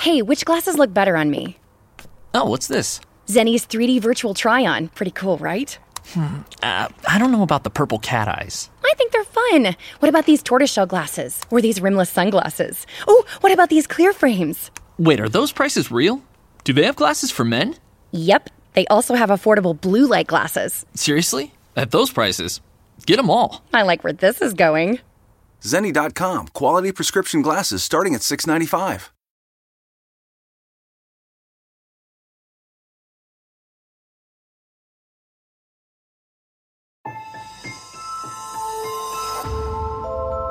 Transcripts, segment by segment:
Hey, which glasses look better on me? Oh, what's this? Zenny's 3D virtual try on. Pretty cool, right? Uh, I don't know about the purple cat eyes. I think they're fun. What about these tortoiseshell glasses? Or these rimless sunglasses? Oh, what about these clear frames? Wait, are those prices real? Do they have glasses for men? Yep, they also have affordable blue light glasses. Seriously? At those prices? Get them all. I like where this is going. Zenni.com, quality prescription glasses starting at 695.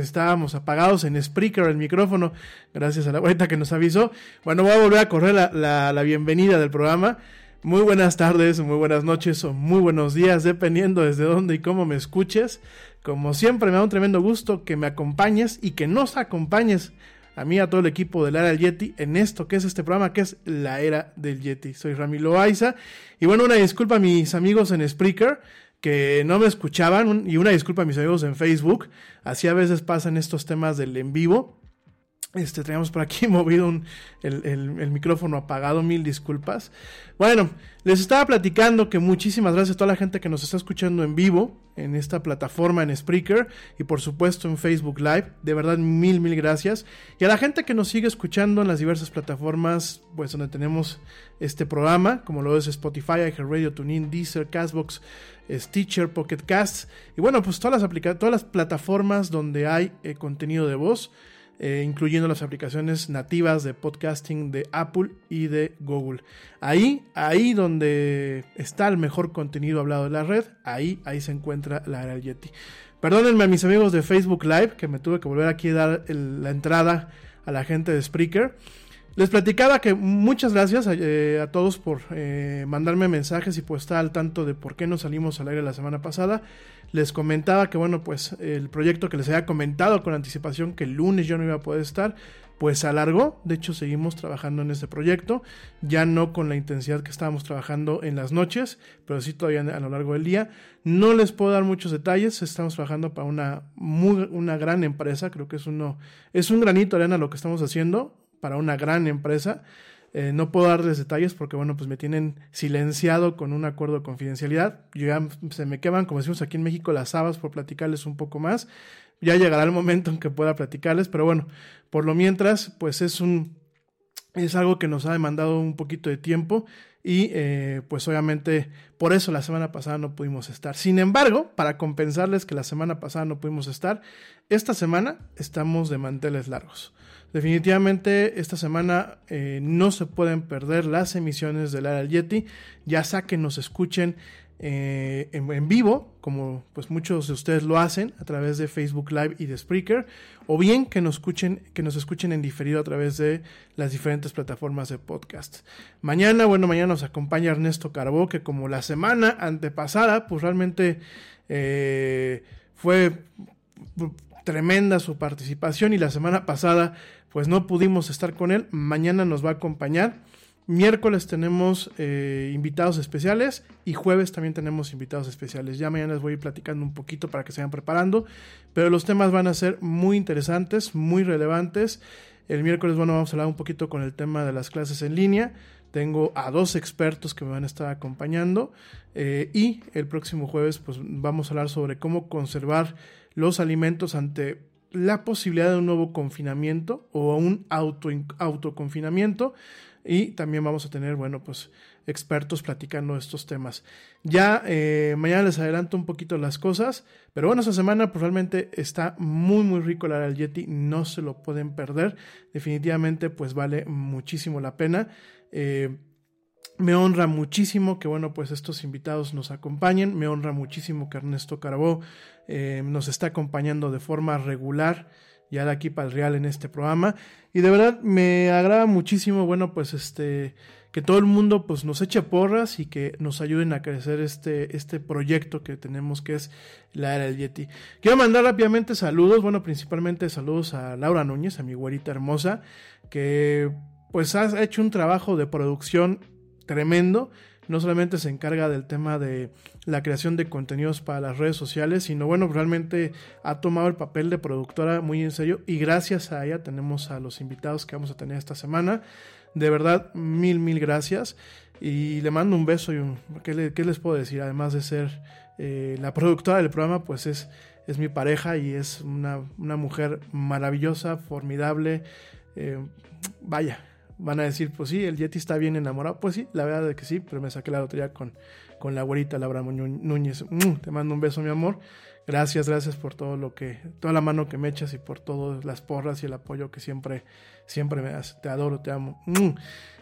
Estábamos apagados en Spreaker el micrófono, gracias a la vuelta que nos avisó. Bueno, voy a volver a correr la, la, la bienvenida del programa. Muy buenas tardes, muy buenas noches o muy buenos días, dependiendo desde dónde y cómo me escuches. Como siempre, me da un tremendo gusto que me acompañes y que nos acompañes a mí, a todo el equipo del Era del Yeti, en esto que es este programa, que es la Era del Yeti. Soy Ramiro Aiza. Y bueno, una disculpa a mis amigos en Spreaker que no me escuchaban y una disculpa a mis amigos en Facebook. Así a veces pasan estos temas del en vivo. Este, teníamos por aquí movido el, micrófono apagado, mil disculpas. Bueno, les estaba platicando que muchísimas gracias a toda la gente que nos está escuchando en vivo en esta plataforma en Spreaker y por supuesto en Facebook Live. De verdad, mil, mil gracias. Y a la gente que nos sigue escuchando en las diversas plataformas, pues donde tenemos este programa, como lo es Spotify, iHeartRadio, TuneIn, Deezer, Castbox, Stitcher, Pocket Casts. Y bueno, pues todas las, todas las plataformas donde hay eh, contenido de voz. Eh, incluyendo las aplicaciones nativas de podcasting de Apple y de Google. Ahí, ahí donde está el mejor contenido hablado de la red, ahí, ahí se encuentra la era Yeti. Perdónenme a mis amigos de Facebook Live, que me tuve que volver aquí a dar la entrada a la gente de Spreaker. Les platicaba que muchas gracias a, eh, a todos por eh, mandarme mensajes y pues estar al tanto de por qué no salimos al aire la semana pasada. Les comentaba que bueno, pues el proyecto que les había comentado con anticipación que el lunes yo no iba a poder estar, pues alargó. De hecho, seguimos trabajando en este proyecto, ya no con la intensidad que estábamos trabajando en las noches, pero sí todavía a lo largo del día. No les puedo dar muchos detalles, estamos trabajando para una, muy, una gran empresa, creo que es, uno, es un granito de lo que estamos haciendo para una gran empresa. Eh, no puedo darles detalles porque, bueno, pues me tienen silenciado con un acuerdo de confidencialidad. Yo ya se me queman, como decimos aquí en México, las habas por platicarles un poco más. Ya llegará el momento en que pueda platicarles, pero bueno, por lo mientras, pues es un, es algo que nos ha demandado un poquito de tiempo y eh, pues obviamente por eso la semana pasada no pudimos estar. Sin embargo, para compensarles que la semana pasada no pudimos estar, esta semana estamos de manteles largos. Definitivamente esta semana eh, no se pueden perder las emisiones del Área Yeti, ya sea que nos escuchen eh, en, en, vivo, como pues muchos de ustedes lo hacen a través de Facebook Live y de Spreaker, o bien que nos escuchen, que nos escuchen en diferido a través de las diferentes plataformas de podcast. Mañana, bueno, mañana nos acompaña Ernesto Carbó, que como la semana antepasada, pues realmente eh, fue tremenda su participación y la semana pasada pues no pudimos estar con él. Mañana nos va a acompañar. Miércoles tenemos eh, invitados especiales y jueves también tenemos invitados especiales. Ya mañana les voy a ir platicando un poquito para que se vayan preparando, pero los temas van a ser muy interesantes, muy relevantes. El miércoles, bueno, vamos a hablar un poquito con el tema de las clases en línea. Tengo a dos expertos que me van a estar acompañando eh, y el próximo jueves pues vamos a hablar sobre cómo conservar los alimentos ante la posibilidad de un nuevo confinamiento o un auto, autoconfinamiento y también vamos a tener, bueno, pues expertos platicando estos temas. Ya eh, mañana les adelanto un poquito las cosas, pero bueno, esta semana pues realmente está muy muy rico la del Yeti, no se lo pueden perder, definitivamente pues vale muchísimo la pena. Eh, me honra muchísimo que, bueno, pues estos invitados nos acompañen. Me honra muchísimo que Ernesto Carbó eh, nos está acompañando de forma regular ya de aquí para el Real en este programa. Y de verdad me agrada muchísimo, bueno, pues este, que todo el mundo pues nos eche porras y que nos ayuden a crecer este, este proyecto que tenemos que es la era del Yeti. Quiero mandar rápidamente saludos, bueno, principalmente saludos a Laura Núñez, a mi güerita hermosa, que pues ha hecho un trabajo de producción tremendo. No solamente se encarga del tema de la creación de contenidos para las redes sociales, sino bueno, realmente ha tomado el papel de productora muy en serio y gracias a ella tenemos a los invitados que vamos a tener esta semana. De verdad, mil, mil gracias. Y le mando un beso y un... ¿Qué, le, qué les puedo decir? Además de ser eh, la productora del programa, pues es, es mi pareja y es una, una mujer maravillosa, formidable. Eh, vaya, van a decir, pues sí, el Yeti está bien enamorado. Pues sí, la verdad es que sí, pero me saqué la lotería con, con la abuelita Laura Núñez. Mm, te mando un beso, mi amor. Gracias, gracias por todo lo que, toda la mano que me echas y por todas las porras y el apoyo que siempre, siempre me das. Te adoro, te amo. Mm.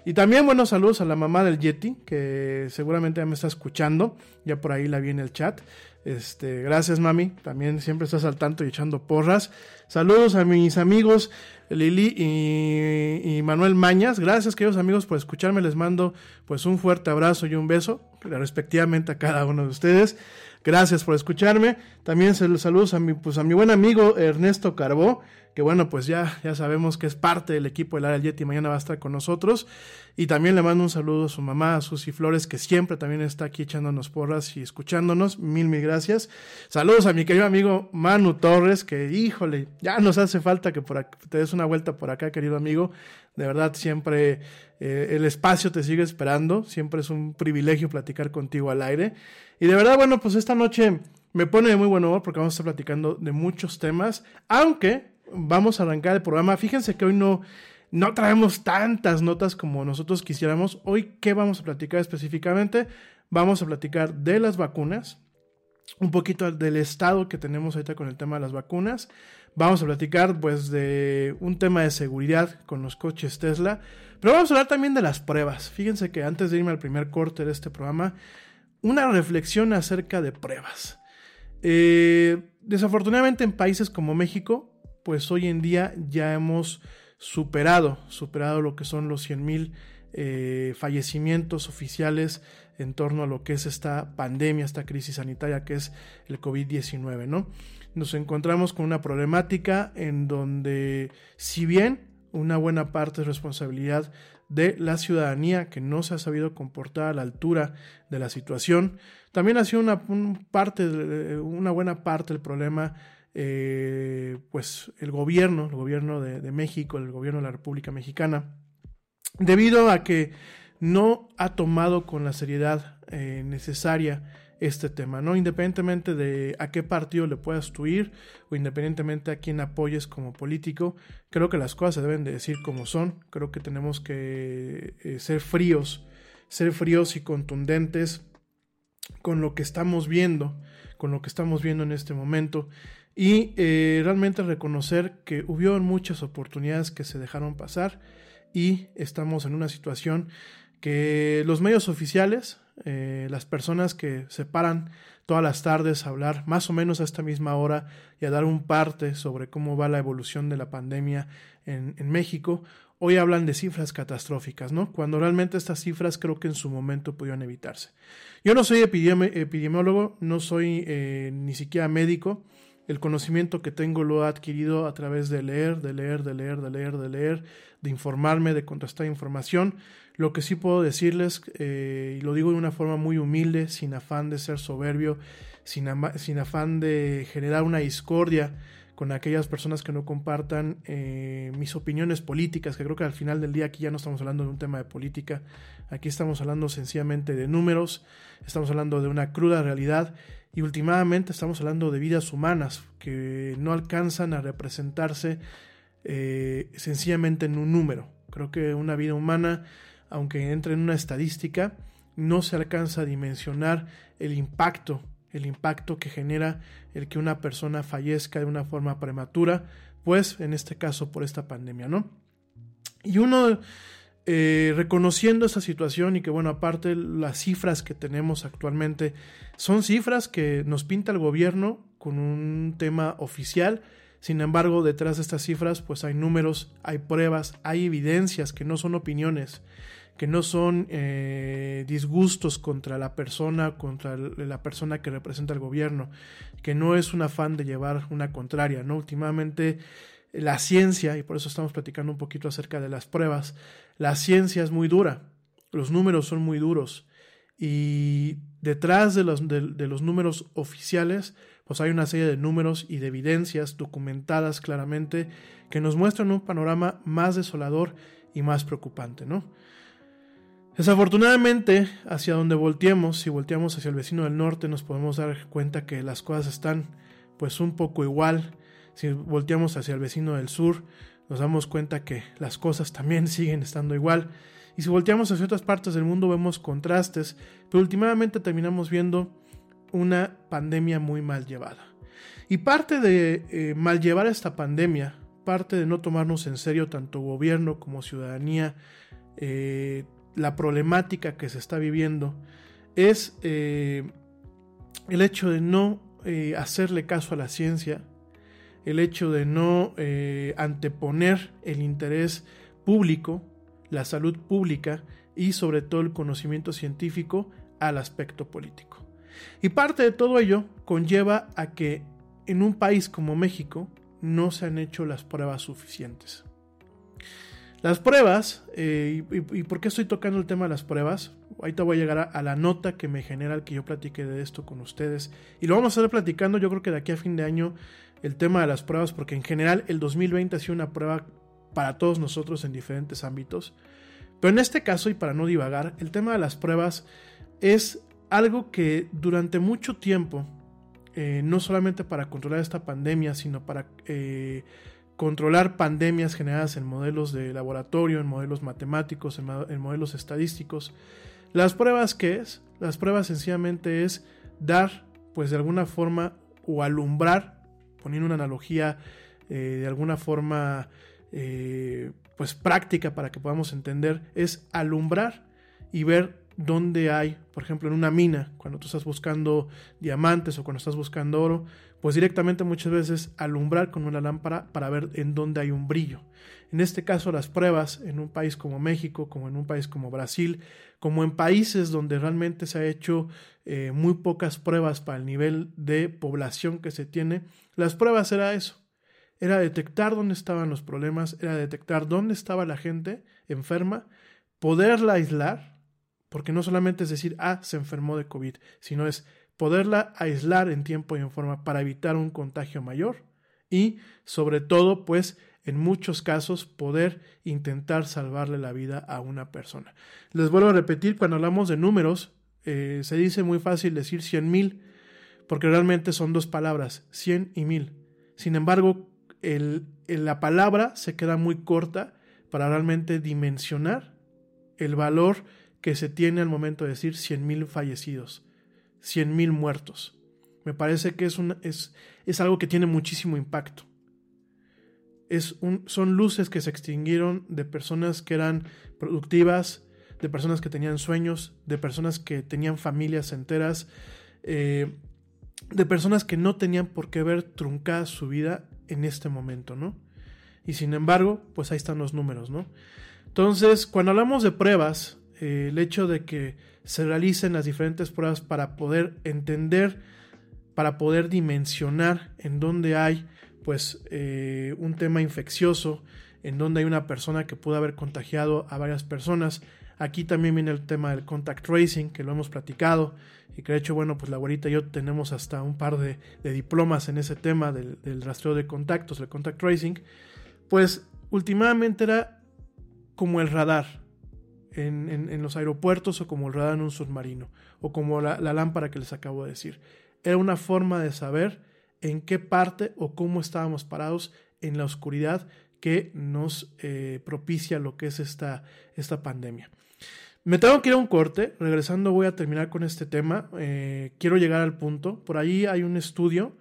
Y también buenos saludos a la mamá del Yeti, que seguramente ya me está escuchando. Ya por ahí la vi en el chat. Este, gracias mami, también siempre estás al tanto y echando porras. Saludos a mis amigos Lili y, Manuel Mañas. Gracias queridos amigos por escucharme. Les mando pues un fuerte abrazo y un beso respectivamente a cada uno de ustedes. Gracias por escucharme. También saludos a mi, pues a mi buen amigo Ernesto Carbó, que bueno, pues ya, ya sabemos que es parte del equipo del Área Yeti, mañana va a estar con nosotros. Y también le mando un saludo a su mamá, a Susy Flores, que siempre también está aquí echándonos porras y escuchándonos. Mil, mil gracias. Saludos a mi querido amigo Manu Torres, que híjole, ya nos hace falta que por te des una vuelta por acá, querido amigo. De verdad, siempre eh, el espacio te sigue esperando. Siempre es un privilegio platicar contigo al aire. Y de verdad, bueno, pues esta noche me pone de muy buen humor porque vamos a estar platicando de muchos temas, aunque vamos a arrancar el programa. Fíjense que hoy no, no traemos tantas notas como nosotros quisiéramos. Hoy, ¿qué vamos a platicar específicamente? Vamos a platicar de las vacunas, un poquito del estado que tenemos ahorita con el tema de las vacunas. Vamos a platicar pues de un tema de seguridad con los coches Tesla, pero vamos a hablar también de las pruebas. Fíjense que antes de irme al primer corte de este programa, una reflexión acerca de pruebas. Eh, desafortunadamente en países como México, pues hoy en día ya hemos superado, superado lo que son los 100.000 eh, fallecimientos oficiales en torno a lo que es esta pandemia, esta crisis sanitaria que es el COVID-19, ¿no? Nos encontramos con una problemática en donde, si bien una buena parte es responsabilidad de la ciudadanía que no se ha sabido comportar a la altura de la situación. También ha sido una, parte, una buena parte del problema, eh, pues el gobierno, el gobierno de, México, el gobierno de la República Mexicana, debido a que no ha tomado con la seriedad eh, necesaria este tema, ¿no? Independientemente de a qué partido le puedas tú ir o independientemente a quién apoyes como político, creo que las cosas se deben de decir como son, creo que tenemos que eh, ser fríos, ser fríos y contundentes con lo que estamos viendo, con lo que estamos viendo en este momento y eh, realmente reconocer que hubo muchas oportunidades que se dejaron pasar y estamos en una situación que los medios oficiales, eh, las personas que se paran todas las tardes a hablar más o menos a esta misma hora y a dar un parte sobre cómo va la evolución de la pandemia en, México, hoy hablan de cifras catastróficas, ¿no? Cuando realmente estas cifras creo que en su momento pudieron evitarse. Yo no soy epidemiólogo, no soy eh, ni siquiera médico, el conocimiento que tengo lo he adquirido a través de leer, de leer, de leer, de leer, de leer, de informarme, de contrastar información. Lo que sí puedo decirles, eh, y lo digo de una forma muy humilde, sin afán de ser soberbio, sin, afán de generar una discordia con aquellas personas que no compartan eh, mis opiniones políticas, que creo que al final del día aquí ya no estamos hablando de un tema de política, aquí estamos hablando sencillamente de números, estamos hablando de una cruda realidad y últimamente estamos hablando de vidas humanas que no alcanzan a representarse eh, sencillamente en un número. Creo que una vida humana, aunque entre en una estadística, no se alcanza a dimensionar el impacto el impacto que genera el que una persona fallezca de una forma prematura, pues en este caso por esta pandemia, ¿no? Y uno eh, reconociendo esta situación y que bueno, aparte las cifras que tenemos actualmente son cifras que nos pinta el gobierno con un tema oficial, sin embargo, detrás de estas cifras, pues hay números, hay pruebas, hay evidencias que no son opiniones, que no son eh, disgustos contra la persona, contra la persona que representa el gobierno, que no es un afán de llevar una contraria, ¿no? Últimamente la ciencia, y por eso estamos platicando un poquito acerca de las pruebas, la ciencia es muy dura, los números son muy duros, y detrás de los, de los números oficiales, pues hay una serie de números y de evidencias documentadas claramente que nos muestran un panorama más desolador y más preocupante, ¿no? Desafortunadamente, hacia donde volteemos, si volteamos hacia el vecino del norte, nos podemos dar cuenta que las cosas están pues un poco igual. Si volteamos hacia el vecino del sur, nos damos cuenta que las cosas también siguen estando igual. Y si volteamos hacia otras partes del mundo vemos contrastes, pero últimamente terminamos viendo una pandemia muy mal llevada. Y parte de eh, mal llevar esta pandemia, parte de no tomarnos en serio tanto gobierno como ciudadanía, eh, la problemática que se está viviendo, es eh, el hecho de no hacerle caso a la ciencia, el hecho de no anteponer el interés público, la salud pública y sobre todo el conocimiento científico al aspecto político. Y parte de todo ello conlleva a que en un país como México no se han hecho las pruebas suficientes. Las pruebas, eh, y, por qué estoy tocando el tema de las pruebas? Ahorita voy a llegar a, a, la nota que me genera el que yo platique de esto con ustedes. Y lo vamos a estar platicando yo creo que de aquí a fin de año el tema de las pruebas, porque en general el 2020 ha sido una prueba para todos nosotros en diferentes ámbitos. Pero en este caso, y para no divagar, el tema de las pruebas es algo que durante mucho tiempo, eh, no solamente para controlar esta pandemia, sino para eh, controlar pandemias generadas en modelos de laboratorio, en modelos matemáticos, en, modelos estadísticos, las pruebas qué es? Las pruebas sencillamente es dar, pues de alguna forma, o alumbrar, poniendo una analogía eh, de alguna forma, pues práctica para que podamos entender, es alumbrar y ver dónde hay, por ejemplo, en una mina, cuando tú estás buscando diamantes o cuando estás buscando oro, pues directamente muchas veces alumbrar con una lámpara para ver en dónde hay un brillo. En este caso, las pruebas en un país como México, como en un país como Brasil, como en países donde realmente se ha hecho eh, muy pocas pruebas para el nivel de población que se tiene, las pruebas era eso. Era detectar dónde estaban los problemas, era detectar dónde estaba la gente enferma, poderla aislar, porque no solamente es decir, ah, se enfermó de COVID, sino es poderla aislar en tiempo y en forma para evitar un contagio mayor y sobre todo, pues, en muchos casos poder intentar salvarle la vida a una persona. Les vuelvo a repetir, cuando hablamos de números, eh, se dice muy fácil decir 100 mil, porque realmente son dos palabras, 100 y mil. Sin embargo, la palabra se queda muy corta para realmente dimensionar el valor que se tiene al momento de decir 100.000 fallecidos, 100.000 muertos. Me parece que es, un, es, es, algo que tiene muchísimo impacto. Es un, son luces que se extinguieron de personas que eran productivas, de personas que tenían sueños, de personas que tenían familias enteras, eh, de personas que no tenían por qué ver truncada su vida en este momento, ¿no? Y sin embargo, pues ahí están los números, ¿no? Entonces, cuando hablamos de pruebas, eh, el hecho de que se realicen las diferentes pruebas para poder entender, para poder dimensionar en dónde hay pues eh, un tema infeccioso, en donde hay una persona que pudo haber contagiado a varias personas. Aquí también viene el tema del contact tracing, que lo hemos platicado, y que de hecho, bueno, pues la abuelita y yo tenemos hasta un par de, diplomas en ese tema del, del, rastreo de contactos, el contact tracing. Pues últimamente era como el radar, en, los aeropuertos o como el radar en un submarino o como la, lámpara que les acabo de decir. Era una forma de saber en qué parte o cómo estábamos parados en la oscuridad que nos eh, propicia lo que es esta, esta pandemia. Me tengo que ir a un corte, regresando voy a terminar con este tema, eh, quiero llegar al punto, por ahí hay un estudio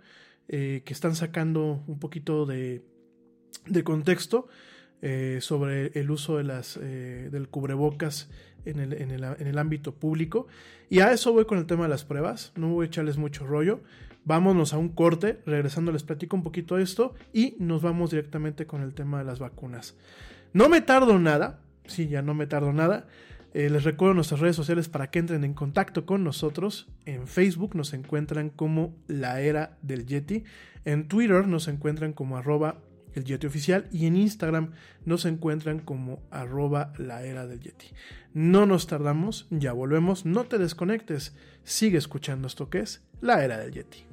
eh, que están sacando un poquito de, de contexto eh, sobre el uso de las, eh, del cubrebocas en el, en, el, en el, ámbito público. Y a eso voy con el tema de las pruebas. No voy a echarles mucho rollo. Vámonos a un corte. Regresando les platico un poquito de esto y nos vamos directamente con el tema de las vacunas. No me tardo nada. Sí, ya no me tardo nada. Eh, les recuerdo nuestras redes sociales para que entren en contacto con nosotros. En Facebook nos encuentran como la era del Yeti. En Twitter nos encuentran como arroba el Yeti oficial y en Instagram nos encuentran como arroba la era del Yeti. No nos tardamos, ya volvemos, no te desconectes, sigue escuchando esto que es la era del Yeti.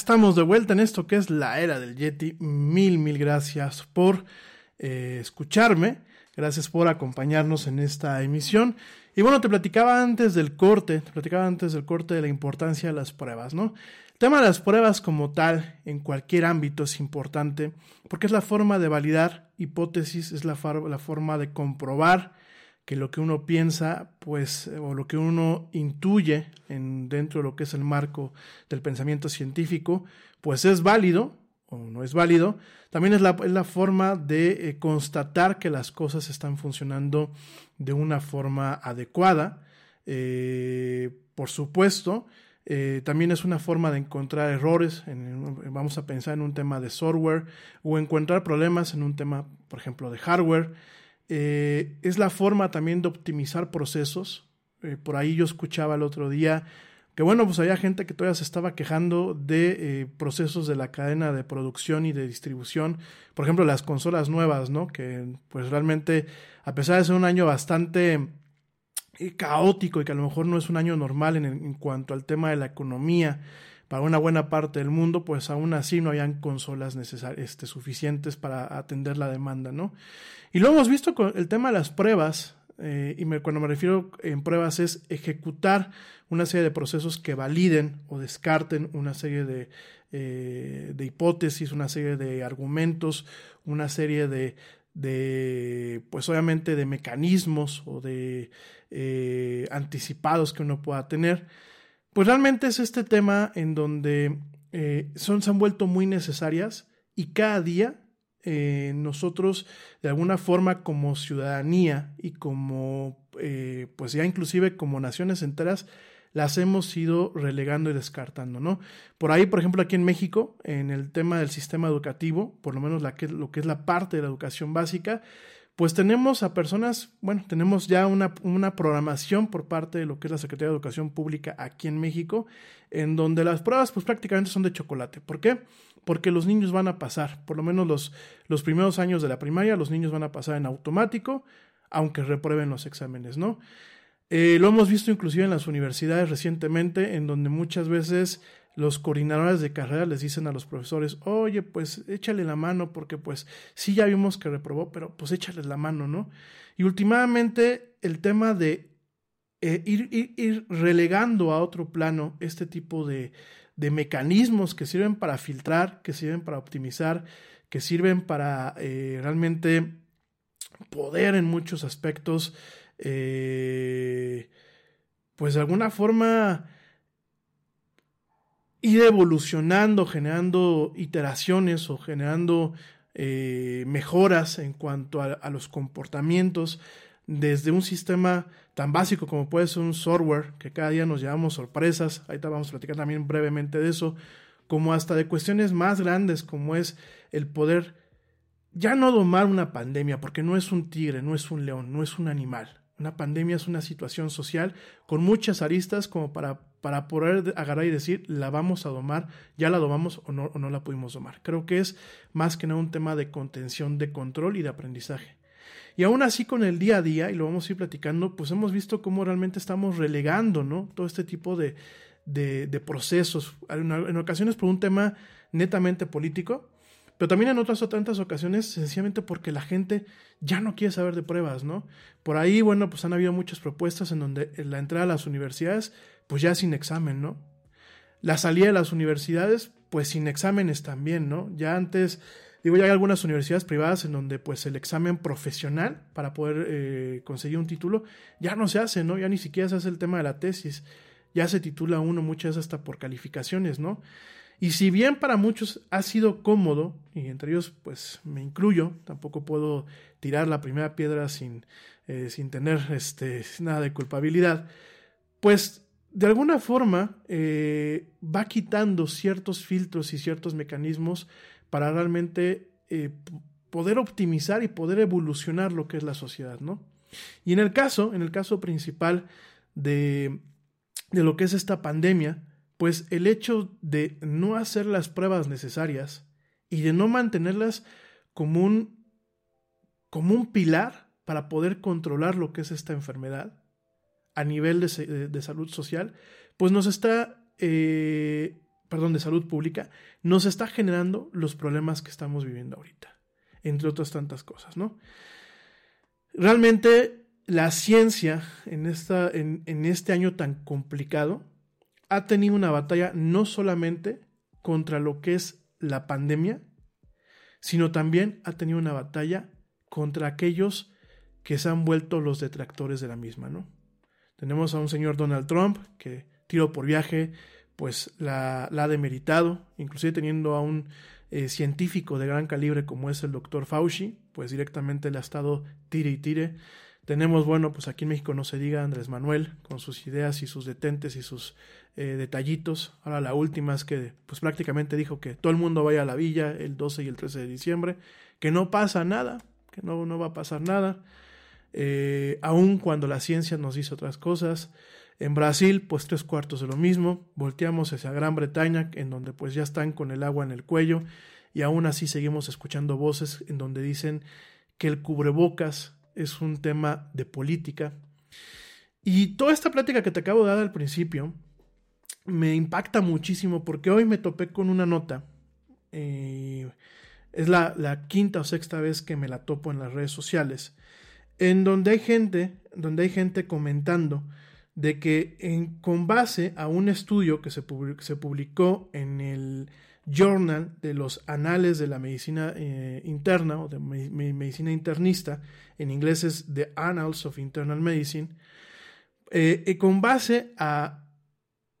Estamos de vuelta en esto que es la era del Yeti. Mil, mil gracias por eh, escucharme. Gracias por acompañarnos en esta emisión. Y bueno, te platicaba antes del corte, te platicaba antes del corte de la importancia de las pruebas, ¿no? El tema de las pruebas como tal, en cualquier ámbito, es importante porque es la forma de validar hipótesis, es la, la forma de comprobar que lo que uno piensa, pues, o lo que uno intuye en, dentro de lo que es el marco del pensamiento científico, pues es válido o no es válido. También es la, es la forma de eh, constatar que las cosas están funcionando de una forma adecuada. Eh, por supuesto, eh, también es una forma de encontrar errores, vamos a pensar en un tema de software, o encontrar problemas en un tema, por ejemplo, de hardware. Eh, es la forma también de optimizar procesos. Eh, por ahí yo escuchaba el otro día que bueno, pues había gente que todavía se estaba quejando de eh, procesos de la cadena de producción y de distribución, por ejemplo las consolas nuevas, ¿no? Que pues realmente, a pesar de ser un año bastante caótico y que a lo mejor no es un año normal en, en cuanto al tema de la economía, para una buena parte del mundo, pues aún así no habían consolas este, suficientes para atender la demanda, ¿no? Y lo hemos visto con el tema de las pruebas, eh, y cuando me refiero en pruebas es ejecutar una serie de procesos que validen o descarten una serie de, eh, de hipótesis, una serie de argumentos, una serie de, de pues obviamente de mecanismos o de eh, anticipados que uno pueda tener pues realmente es este tema en donde eh, son, se han vuelto muy necesarias y cada día eh, nosotros de alguna forma como ciudadanía y como eh, pues ya inclusive como naciones enteras las hemos ido relegando y descartando, ¿no? Por ahí, por ejemplo, aquí en México, en el tema del sistema educativo, por lo menos la que, lo que es la parte de la educación básica, pues tenemos a personas, bueno, tenemos ya una, una, programación por parte de lo que es la Secretaría de Educación Pública aquí en México, en donde las pruebas pues prácticamente son de chocolate. ¿Por qué? Porque los niños van a pasar, por lo menos los, los primeros años de la primaria, los niños van a pasar en automático, aunque reprueben los exámenes, ¿no? Eh, lo hemos visto inclusive en las universidades recientemente, en donde muchas veces los coordinadores de carrera les dicen a los profesores, oye, pues échale la mano porque pues sí ya vimos que reprobó, pero pues échale la mano, ¿no? Y últimamente el tema de eh, ir, ir, relegando a otro plano este tipo de, de, mecanismos que sirven para filtrar, que sirven para optimizar, que sirven para eh, realmente poder en muchos aspectos, eh, pues de alguna forma ir evolucionando, generando iteraciones o generando eh, mejoras en cuanto a, los comportamientos desde un sistema tan básico como puede ser un software, que cada día nos llevamos sorpresas, ahorita vamos a platicar también brevemente de eso, como hasta de cuestiones más grandes como es el poder ya no domar una pandemia, porque no es un tigre, no es un león, no es un animal. Una pandemia es una situación social con muchas aristas como para para poder agarrar y decir, la vamos a domar, ya la domamos o no, o no la pudimos domar. Creo que es más que nada un tema de contención, de control y de aprendizaje. Y aún así con el día a día, y lo vamos a ir platicando, pues hemos visto cómo realmente estamos relegando, ¿no? Todo este tipo de, de, procesos, en, en ocasiones por un tema netamente político, pero también en otras tantas ocasiones, sencillamente porque la gente ya no quiere saber de pruebas, ¿no? Por ahí, bueno, pues han habido muchas propuestas en donde la entrada a las universidades pues ya sin examen, ¿no? La salida de las universidades, pues sin exámenes también, ¿no? Ya antes, digo, ya hay algunas universidades privadas en donde pues el examen profesional para poder eh, conseguir un título ya no se hace, ¿no? Ya ni siquiera se hace el tema de la tesis, ya se titula uno muchas veces hasta por calificaciones, ¿no? Y si bien para muchos ha sido cómodo, y entre ellos pues me incluyo, tampoco puedo tirar la primera piedra sin, eh, sin tener este, nada de culpabilidad, pues de alguna forma eh, va quitando ciertos filtros y ciertos mecanismos para realmente eh, poder optimizar y poder evolucionar lo que es la sociedad, ¿no? Y en el caso, en el caso principal de, de lo que es esta pandemia, pues el hecho de no hacer las pruebas necesarias y de no mantenerlas como un, como un pilar para poder controlar lo que es esta enfermedad, a nivel de, salud social, pues nos está eh, perdón, de salud pública, nos está generando los problemas que estamos viviendo ahorita, entre otras tantas cosas, ¿no? Realmente la ciencia en, esta, en, en este año tan complicado ha tenido una batalla no solamente contra lo que es la pandemia, sino también ha tenido una batalla contra aquellos que se han vuelto los detractores de la misma, ¿no? Tenemos a un señor Donald Trump que tiro por viaje, pues la, ha demeritado, inclusive teniendo a un eh, científico de gran calibre como es el doctor Fauci, pues directamente le ha estado tire y tire. Tenemos, bueno, pues aquí en México no se diga Andrés Manuel con sus ideas y sus detentes y sus eh, detallitos. Ahora la última es que pues prácticamente dijo que todo el mundo vaya a la villa el 12 y el 13 de diciembre, que no pasa nada, que no, no va a pasar nada, eh, aun cuando la ciencia nos dice otras cosas. En Brasil, pues tres cuartos de lo mismo. Volteamos hacia Gran Bretaña, en donde pues ya están con el agua en el cuello, y aún así seguimos escuchando voces en donde dicen que el cubrebocas es un tema de política. Y toda esta plática que te acabo de dar al principio me impacta muchísimo porque hoy me topé con una nota. Eh, es la, la, quinta o sexta vez que me la topo en las redes sociales. En donde hay gente, donde hay gente comentando de que en, con base a un estudio que se, publicó en el Journal de los Anales de la Medicina eh, Interna o de me Medicina Internista, en inglés es The Annals of Internal Medicine, eh, eh, con base a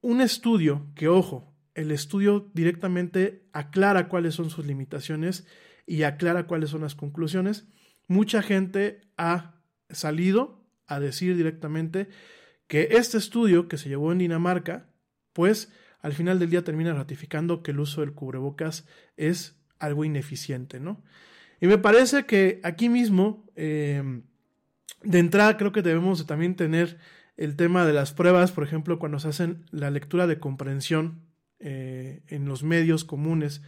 un estudio que, ojo, el estudio directamente aclara cuáles son sus limitaciones y aclara cuáles son las conclusiones, mucha gente ha salido a decir directamente que este estudio que se llevó en Dinamarca, pues al final del día termina ratificando que el uso del cubrebocas es algo ineficiente, ¿no? Y me parece que aquí mismo, eh, de entrada, creo que debemos también tener el tema de las pruebas, por ejemplo, cuando se hacen la lectura de comprensión eh, en los medios comunes.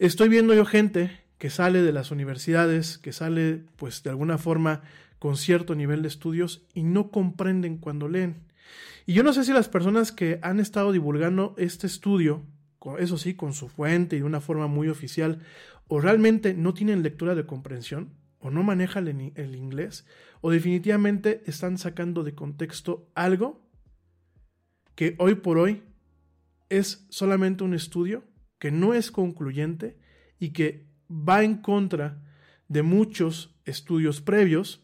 Estoy viendo yo gente que sale de las universidades, que sale, pues, de alguna forma con cierto nivel de estudios y no comprenden cuando leen. Y yo no sé si las personas que han estado divulgando este estudio, eso sí, con su fuente y de una forma muy oficial, o realmente no tienen lectura de comprensión, o no manejan el, inglés, o definitivamente están sacando de contexto algo que hoy por hoy es solamente un estudio, que no es concluyente y que va en contra de muchos estudios previos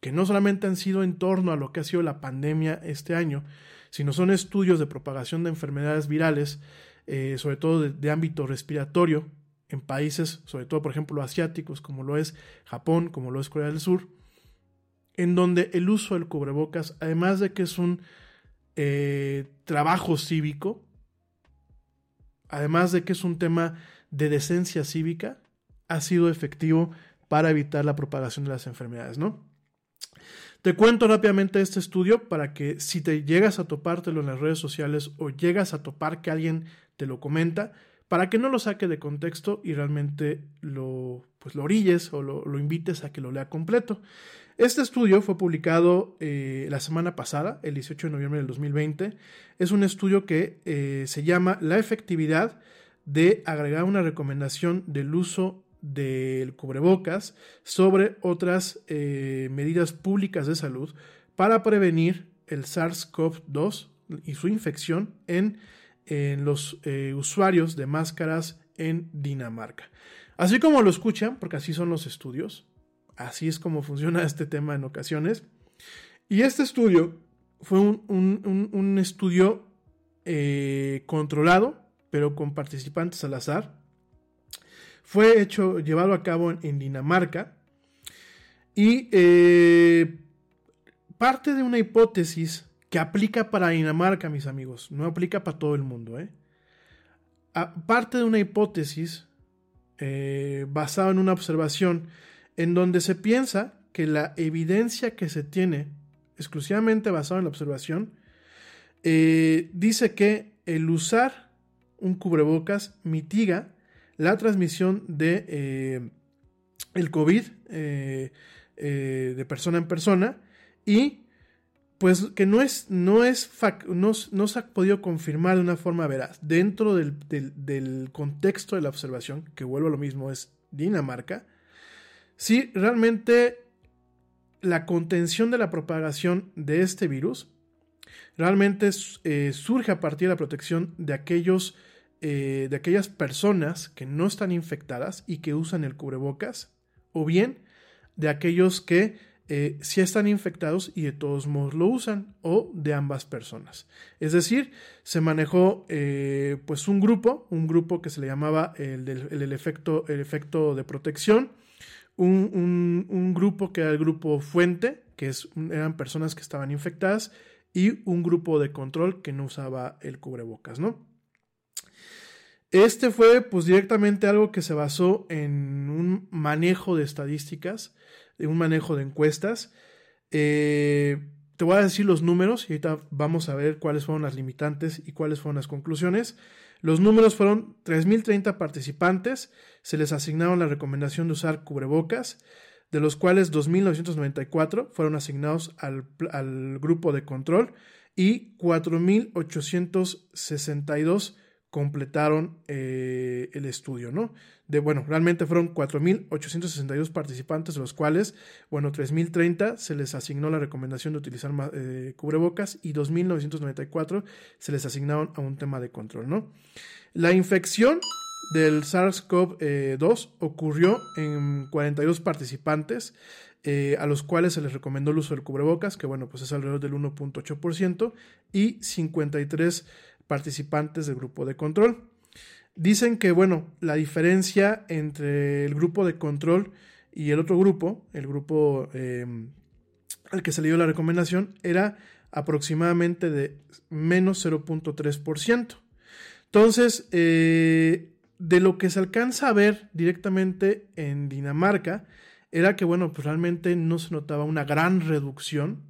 que no solamente han sido en torno a lo que ha sido la pandemia este año, sino son estudios de propagación de enfermedades virales, eh, sobre todo de, ámbito respiratorio, en países, sobre todo por ejemplo asiáticos, como lo es Japón, como lo es Corea del Sur, en donde el uso del cubrebocas, además de que es un eh, trabajo cívico, además de que es un tema de decencia cívica, ha sido efectivo para evitar la propagación de las enfermedades, ¿no? Te cuento rápidamente este estudio para que si te llegas a topártelo en las redes sociales o llegas a topar que alguien te lo comenta, para que no lo saque de contexto y realmente lo, pues lo orilles o lo, invites a que lo lea completo. Este estudio fue publicado eh, la semana pasada, el 18 de noviembre del 2020. Es un estudio que eh, se llama La efectividad de agregar una recomendación del uso del cubrebocas sobre otras eh, medidas públicas de salud para prevenir el SARS-CoV-2 y su infección en, en los eh, usuarios de máscaras en Dinamarca. Así como lo escuchan, porque así son los estudios, así es como funciona este tema en ocasiones. Y este estudio fue un, estudio eh, controlado, pero con participantes al azar, fue hecho, llevado a cabo en, Dinamarca y eh, parte de una hipótesis que aplica para Dinamarca, mis amigos, no aplica para todo el mundo. ¿eh? Parte de una hipótesis eh, basada en una observación en donde se piensa que la evidencia que se tiene exclusivamente basada en la observación dice que el usar un cubrebocas mitiga la transmisión de eh, el COVID eh, eh, de persona en persona y pues que no es, no es, no, no, se ha podido confirmar de una forma veraz dentro del, del, contexto de la observación, que vuelvo a lo mismo, es Dinamarca, si realmente la contención de la propagación de este virus realmente surge a partir de la protección de aquellos eh, de aquellas personas que no están infectadas y que usan el cubrebocas, o bien de aquellos que eh, sí están infectados y de todos modos lo usan, o de ambas personas. Es decir, se manejó pues un grupo, un grupo que se le llamaba el, el, efecto, el efecto de protección, un, un, grupo que era el grupo fuente, que es, eran personas que estaban infectadas, y un grupo de control que no usaba el cubrebocas, ¿no? Este fue pues directamente algo que se basó en un manejo de estadísticas, en un manejo de encuestas. Eh, te voy a decir los números y ahorita vamos a ver cuáles fueron las limitantes y cuáles fueron las conclusiones. Los números fueron 3.030 participantes, se les asignaron la recomendación de usar cubrebocas, de los cuales 2.994 fueron asignados al, al grupo de control y 4.862 completaron eh, el estudio, ¿no? De, bueno, realmente fueron 4.862 participantes, de los cuales, bueno, 3.030 se les asignó la recomendación de utilizar eh, cubrebocas y 2.994 se les asignaron a un tema de control, ¿no? La infección del SARS-CoV-2 ocurrió en 42 participantes, eh, a los cuales se les recomendó el uso del cubrebocas, que bueno, pues es alrededor del 1.8%, y 53 participantes del grupo de control. Dicen que, bueno, la diferencia entre el grupo de control y el otro grupo, el grupo eh, al que se le dio la recomendación, era aproximadamente de menos 0.3%. Entonces, eh, de lo que se alcanza a ver directamente en Dinamarca, era que, bueno, pues realmente no se notaba una gran reducción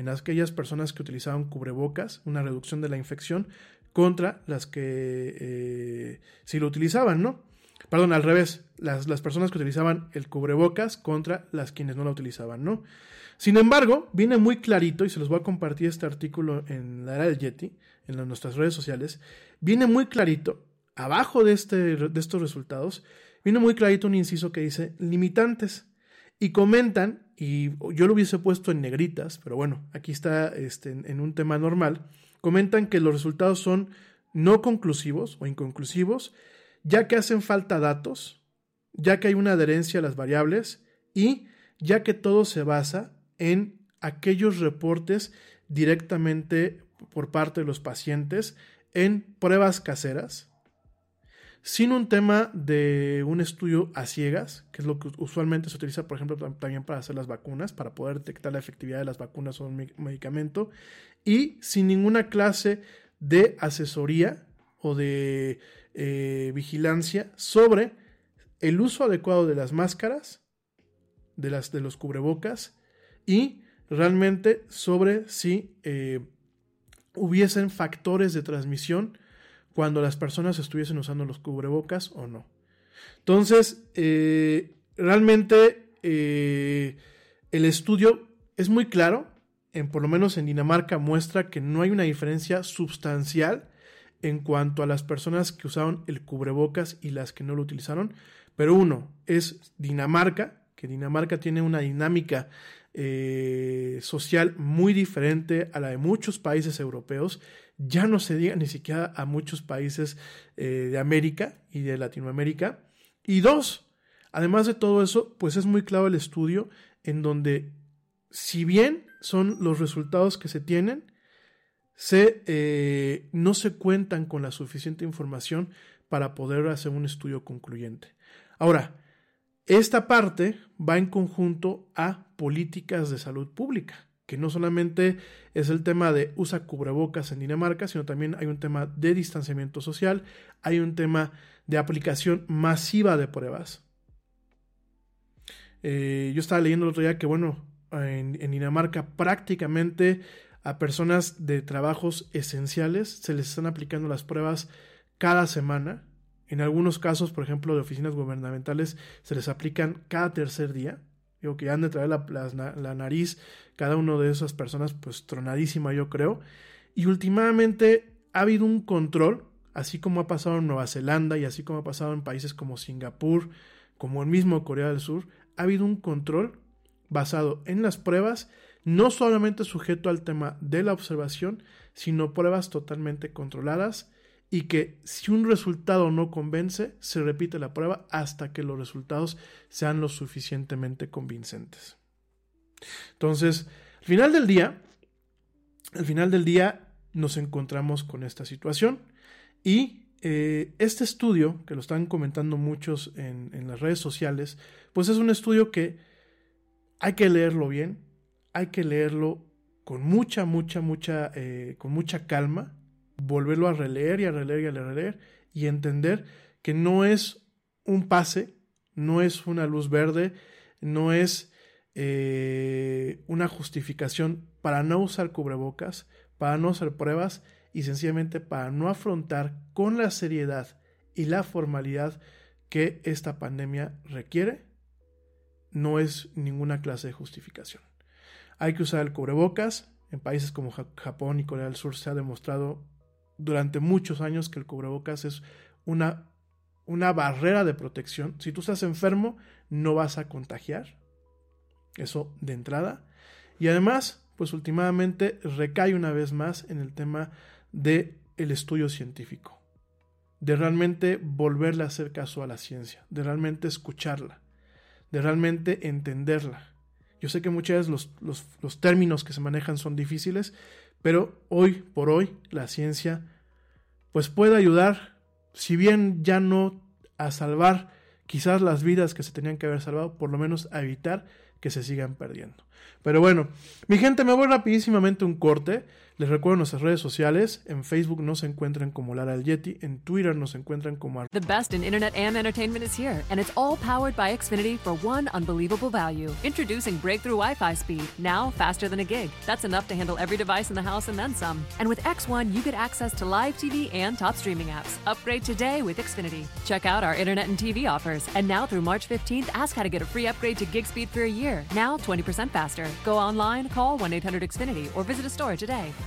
en aquellas personas que utilizaban cubrebocas, una reducción de la infección contra las que eh, si lo utilizaban, ¿no? Perdón, al revés, las, las, personas que utilizaban el cubrebocas contra las quienes no lo utilizaban, ¿no? Sin embargo, viene muy clarito, y se los voy a compartir este artículo en la era del Yeti, en nuestras redes sociales, viene muy clarito, abajo de, este, de estos resultados, viene muy clarito un inciso que dice limitantes. Y comentan, y yo lo hubiese puesto en negritas, pero bueno, aquí está este, en, un tema normal, comentan que los resultados son no conclusivos o inconclusivos, ya que hacen falta datos, ya que hay una adherencia a las variables y ya que todo se basa en aquellos reportes directamente por parte de los pacientes en pruebas caseras, sin un tema de un estudio a ciegas, que es lo que usualmente se utiliza, por ejemplo, también para hacer las vacunas, para poder detectar la efectividad de las vacunas o un medicamento, y sin ninguna clase de asesoría o de eh, vigilancia sobre el uso adecuado de las máscaras, de, las, de los cubrebocas, y realmente sobre si eh, hubiesen factores de transmisión cuando las personas estuviesen usando los cubrebocas o no. Entonces, eh, realmente eh, el estudio es muy claro, en, por lo menos en Dinamarca muestra que no hay una diferencia sustancial en cuanto a las personas que usaron el cubrebocas y las que no lo utilizaron, pero uno es Dinamarca, que Dinamarca tiene una dinámica eh, social muy diferente a la de muchos países europeos, ya no se diga ni siquiera a muchos países eh, de América y de Latinoamérica. Y dos, además de todo eso, pues es muy claro el estudio en donde, si bien son los resultados que se tienen, se, eh, no se cuentan con la suficiente información para poder hacer un estudio concluyente. Ahora, esta parte va en conjunto a políticas de salud pública, que no solamente es el tema de usa cubrebocas en Dinamarca, sino también hay un tema de distanciamiento social, hay un tema de aplicación masiva de pruebas. Eh, yo estaba leyendo el otro día que, bueno, en, en Dinamarca prácticamente a personas de trabajos esenciales se les están aplicando las pruebas cada semana en algunos casos, por ejemplo, de oficinas gubernamentales, se les aplican cada tercer día. Digo que ya han de traer la, la, nariz cada una de esas personas, pues tronadísima, yo creo. Y últimamente ha habido un control, así como ha pasado en Nueva Zelanda y así como ha pasado en países como Singapur, como el mismo Corea del Sur, ha habido un control basado en las pruebas, no solamente sujeto al tema de la observación, sino pruebas totalmente controladas y que si un resultado no convence, se repite la prueba hasta que los resultados sean lo suficientemente convincentes. Entonces, al final del día, al final del día nos encontramos con esta situación y eh, este estudio, que lo están comentando muchos en, en, las redes sociales, pues es un estudio que hay que leerlo bien, hay que leerlo con mucha, mucha, mucha, eh, con mucha calma, volverlo a releer y a releer y a releer y entender que no es un pase, no es una luz verde, no es eh, una justificación para no usar cubrebocas, para no hacer pruebas y sencillamente para no afrontar con la seriedad y la formalidad que esta pandemia requiere, no es ninguna clase de justificación. Hay que usar el cubrebocas. En países como Japón y Corea del Sur se ha demostrado durante muchos años que el cubrebocas es una, una barrera de protección. Si tú estás enfermo, no vas a contagiar. Eso de entrada. Y además, pues últimamente recae una vez más en el tema de el estudio científico. De realmente volverle a hacer caso a la ciencia, de realmente escucharla, de realmente entenderla. Yo sé que muchas veces los, los, los términos que se manejan son difíciles, pero hoy por hoy la ciencia pues puede ayudar, si bien ya no a salvar quizás las vidas que se tenían que haber salvado, por lo menos a evitar que se sigan perdiendo. Pero bueno, mi gente, me voy rapidísimamente un corte. Les recuerdo nuestras redes sociales. En Facebook nos encuentran como Lara el Yeti. En Twitter nos encuentran como... The best in internet and entertainment is here. And it's all powered by Xfinity for one unbelievable value. Introducing breakthrough Wi-Fi speed. Now faster than a gig. That's enough to handle every device in the house and then some. And with X1, you get access to live TV and top streaming apps. Upgrade today with Xfinity. Check out our internet and TV offers. And now through March 15th, ask how to get a free upgrade to gig speed for a year. Now 20% faster. Go online, call 1-800-XFINITY or visit a store today.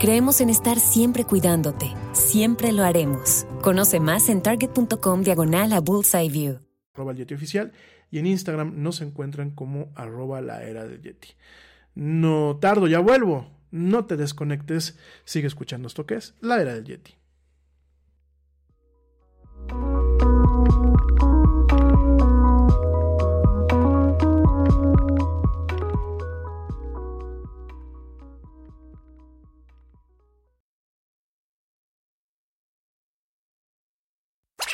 Creemos en estar siempre cuidándote. Siempre lo haremos. Conoce más en target.com diagonal a Bullseye View. Arroba el Yeti Oficial y en Instagram nos encuentran como arroba la era del Yeti. No tardo, ya vuelvo. No te desconectes. Sigue escuchando esto que es la era del Yeti.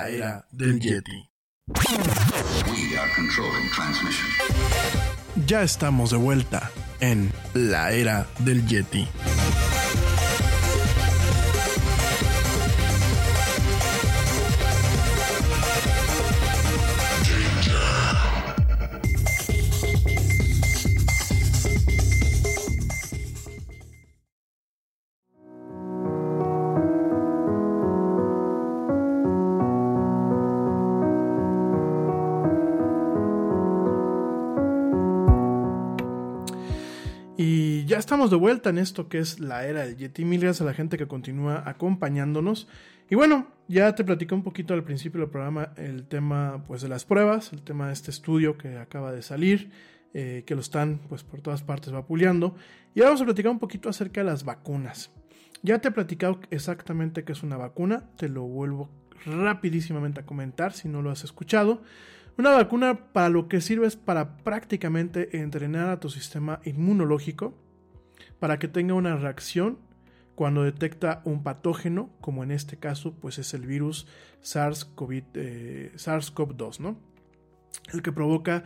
La era del Yeti. We are controlling transmission. Ya estamos de vuelta en la era del Yeti. De vuelta en esto que es la era del Yeti. Mil gracias a la gente que continúa acompañándonos. Y bueno, ya te platicé un poquito al principio del programa el tema pues de las pruebas, el tema de este estudio que acaba de salir, eh, que lo están pues por todas partes vapuleando. Y ahora vamos a platicar un poquito acerca de las vacunas. Ya te he platicado exactamente qué es una vacuna, te lo vuelvo rapidísimamente a comentar si no lo has escuchado. Una vacuna para lo que sirve es para prácticamente entrenar a tu sistema inmunológico para que tenga una reacción cuando detecta un patógeno, como en este caso pues es el virus SARS-CoV, eh, SARS-CoV-2, ¿no? El que provoca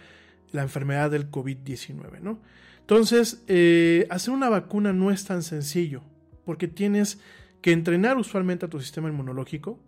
la enfermedad del COVID-19, ¿no? Entonces, eh, hacer una vacuna no es tan sencillo, porque tienes que entrenar usualmente a tu sistema inmunológico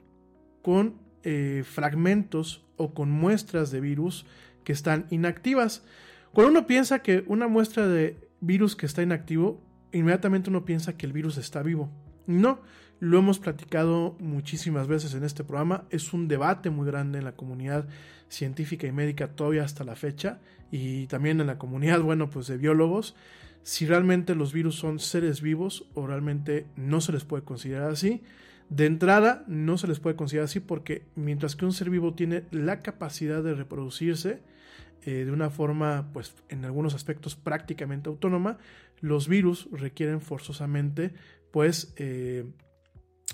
con eh, fragmentos o con muestras de virus que están inactivas. Cuando uno piensa que una muestra de virus que está inactivo, inmediatamente uno piensa que el virus está vivo. No, lo hemos platicado muchísimas veces en este programa. Es un debate muy grande en la comunidad científica y médica todavía hasta la fecha y también en la comunidad, bueno, pues de biólogos, si realmente los virus son seres vivos o realmente no se les puede considerar así. De entrada, no se les puede considerar así porque mientras que un ser vivo tiene la capacidad de reproducirse eh, de una forma, pues en algunos aspectos prácticamente autónoma, los virus requieren forzosamente, pues, eh,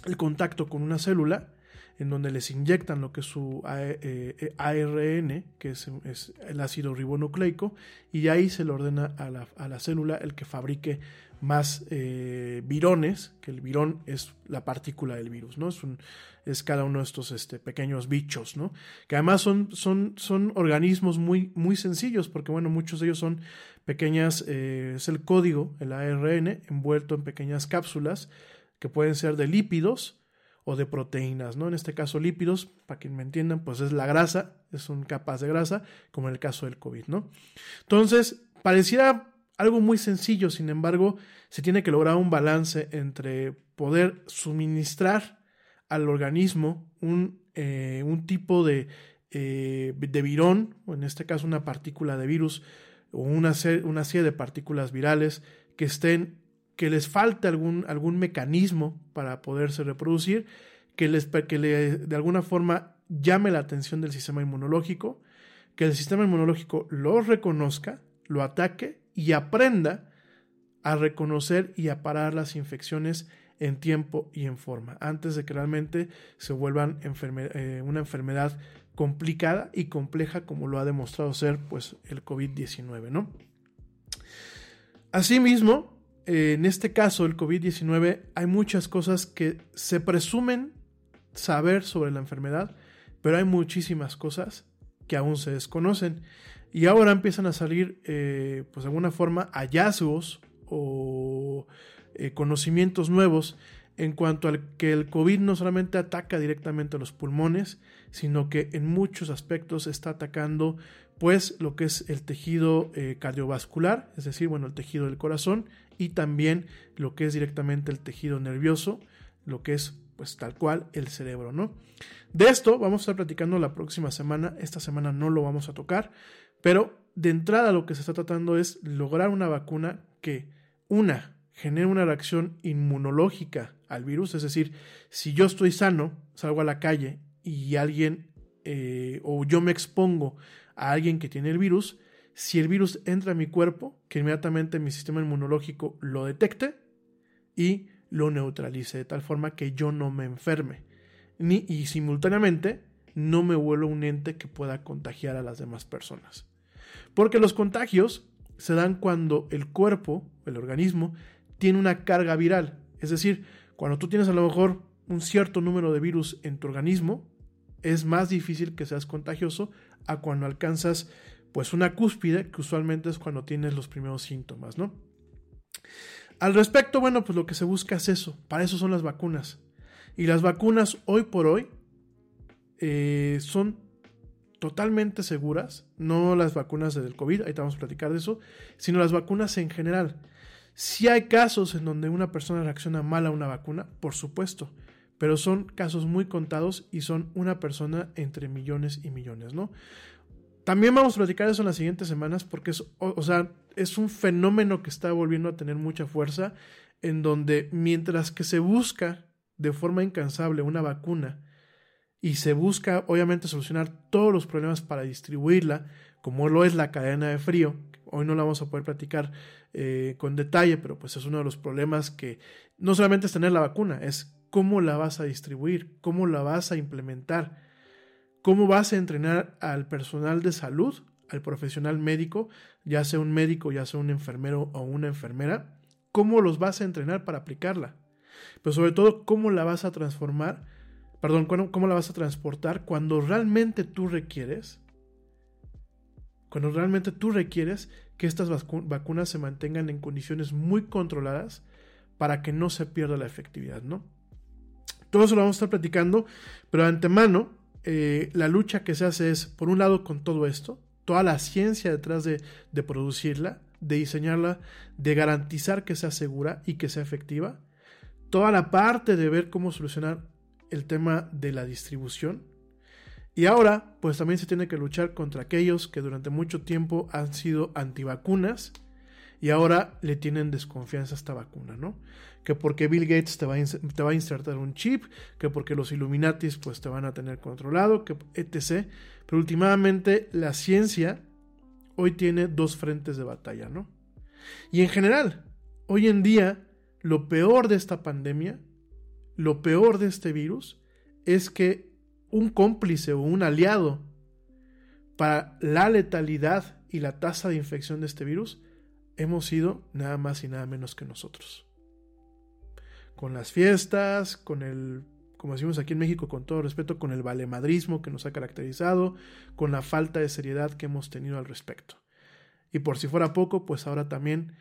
el contacto con una célula en donde les inyectan lo que es su ARN, que es, es, el ácido ribonucleico, y ahí se le ordena a la, a la célula el que fabrique más eh, virones, que el virón es la partícula del virus, ¿no? Es, un, es cada uno de estos este, pequeños bichos, ¿no? Que además son, son, son organismos muy, muy sencillos, porque bueno, muchos de ellos son pequeñas, eh, es el código, el ARN, envuelto en pequeñas cápsulas, que pueden ser de lípidos o de proteínas, ¿no? En este caso lípidos, para quien me entiendan, pues es la grasa, es un capas de grasa, como en el caso del COVID, ¿no? Entonces, pareciera algo muy sencillo, sin embargo, se tiene que lograr un balance entre poder suministrar al organismo un, eh, un tipo de, eh, de virón, o en este caso una partícula de virus, o una, una serie de partículas virales que estén, que les falte algún, algún mecanismo para poderse reproducir, que, les, que le, de alguna forma llame la atención del sistema inmunológico, que el sistema inmunológico lo reconozca, lo ataque y aprenda a reconocer y a parar las infecciones en tiempo y en forma, antes de que realmente se vuelvan eh, una enfermedad complicada y compleja como lo ha demostrado ser pues el COVID-19, ¿no? Asimismo, eh, en este caso el COVID-19 hay muchas cosas que se presumen saber sobre la enfermedad, pero hay muchísimas cosas que aún se desconocen y ahora empiezan a salir, eh, pues de alguna forma, hallazgos o eh, conocimientos nuevos en cuanto al que el COVID no solamente ataca directamente a los pulmones, sino que en muchos aspectos está atacando pues lo que es el tejido eh, cardiovascular, es decir, bueno, el tejido del corazón y también lo que es directamente el tejido nervioso, lo que es pues tal cual el cerebro, ¿no? De esto vamos a estar platicando la próxima semana, esta semana no lo vamos a tocar, pero de entrada lo que se está tratando es lograr una vacuna que, una, genere una reacción inmunológica al virus, es decir, si yo estoy sano, salgo a la calle y alguien eh, o yo me expongo a alguien que tiene el virus, si el virus entra a mi cuerpo, que inmediatamente mi sistema inmunológico lo detecte y lo neutralice de tal forma que yo no me enferme. Ni, y simultáneamente no me vuelva un ente que pueda contagiar a las demás personas. Porque los contagios se dan cuando el cuerpo, el organismo, tiene una carga viral. Es decir, cuando tú tienes a lo mejor un cierto número de virus en tu organismo, es más difícil que seas contagioso a cuando alcanzas pues una cúspide, que usualmente es cuando tienes los primeros síntomas, ¿no? Al respecto, bueno, pues lo que se busca es eso, para eso son las vacunas. Y las vacunas hoy por hoy eh, son totalmente seguras, no las vacunas del COVID, ahí te vamos a platicar de eso, sino las vacunas en general. Si hay casos en donde una persona reacciona mal a una vacuna, por supuesto, pero son casos muy contados y son una persona entre millones y millones, ¿no? También vamos a platicar eso en las siguientes semanas porque es, o, sea, es un fenómeno que está volviendo a tener mucha fuerza en donde mientras que se busca de forma incansable una vacuna y se busca obviamente solucionar todos los problemas para distribuirla, como lo es la cadena de frío, hoy no la vamos a poder platicar eh, con detalle, pero pues es uno de los problemas que no solamente es tener la vacuna, es cómo la vas a distribuir, cómo la vas a implementar cómo vas a entrenar al personal de salud, al profesional médico, ya sea un médico, ya sea un enfermero o una enfermera, cómo los vas a entrenar para aplicarla. Pero sobre todo, cómo la vas a transformar, perdón, cómo la vas a transportar cuando realmente tú requieres, cuando realmente tú requieres que estas vacunas se mantengan en condiciones muy controladas para que no se pierda la efectividad, ¿no? Todo eso lo vamos a estar platicando, pero de antemano eh, la lucha que se hace es, por un lado, con todo esto, toda la ciencia detrás de, de producirla, de diseñarla, de garantizar que sea segura y que sea efectiva, toda la parte de ver cómo solucionar el tema de la distribución. Y ahora, pues también se tiene que luchar contra aquellos que durante mucho tiempo han sido antivacunas y ahora le tienen desconfianza a esta vacuna, ¿no? que porque Bill Gates te va, a, insertar un chip, que porque los Illuminatis pues te van a tener controlado, que etc. Pero últimamente la ciencia hoy tiene dos frentes de batalla, ¿no? Y en general, hoy en día, lo peor de esta pandemia, lo peor de este virus, es que un cómplice o un aliado para la letalidad y la tasa de infección de este virus hemos sido nada más y nada menos que nosotros con las fiestas, con el, como decimos aquí en México, con todo respeto, con el valemadrismo que nos ha caracterizado, con la falta de seriedad que hemos tenido al respecto. Y por si fuera poco, pues ahora también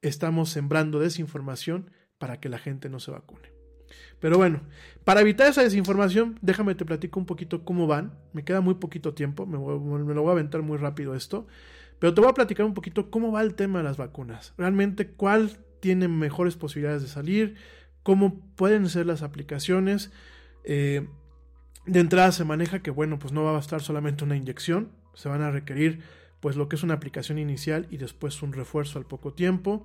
estamos sembrando desinformación para que la gente no se vacune. Pero bueno, para evitar esa desinformación, déjame te platico un poquito cómo van. Me queda muy poquito tiempo, me, lo voy a aventar muy rápido esto. Pero te voy a platicar un poquito cómo va el tema de las vacunas. Realmente cuál tiene mejores posibilidades de salir, cómo pueden ser las aplicaciones. Eh, de entrada se maneja que, bueno, pues no va a bastar solamente una inyección, se van a requerir pues lo que es una aplicación inicial y después un refuerzo al poco tiempo.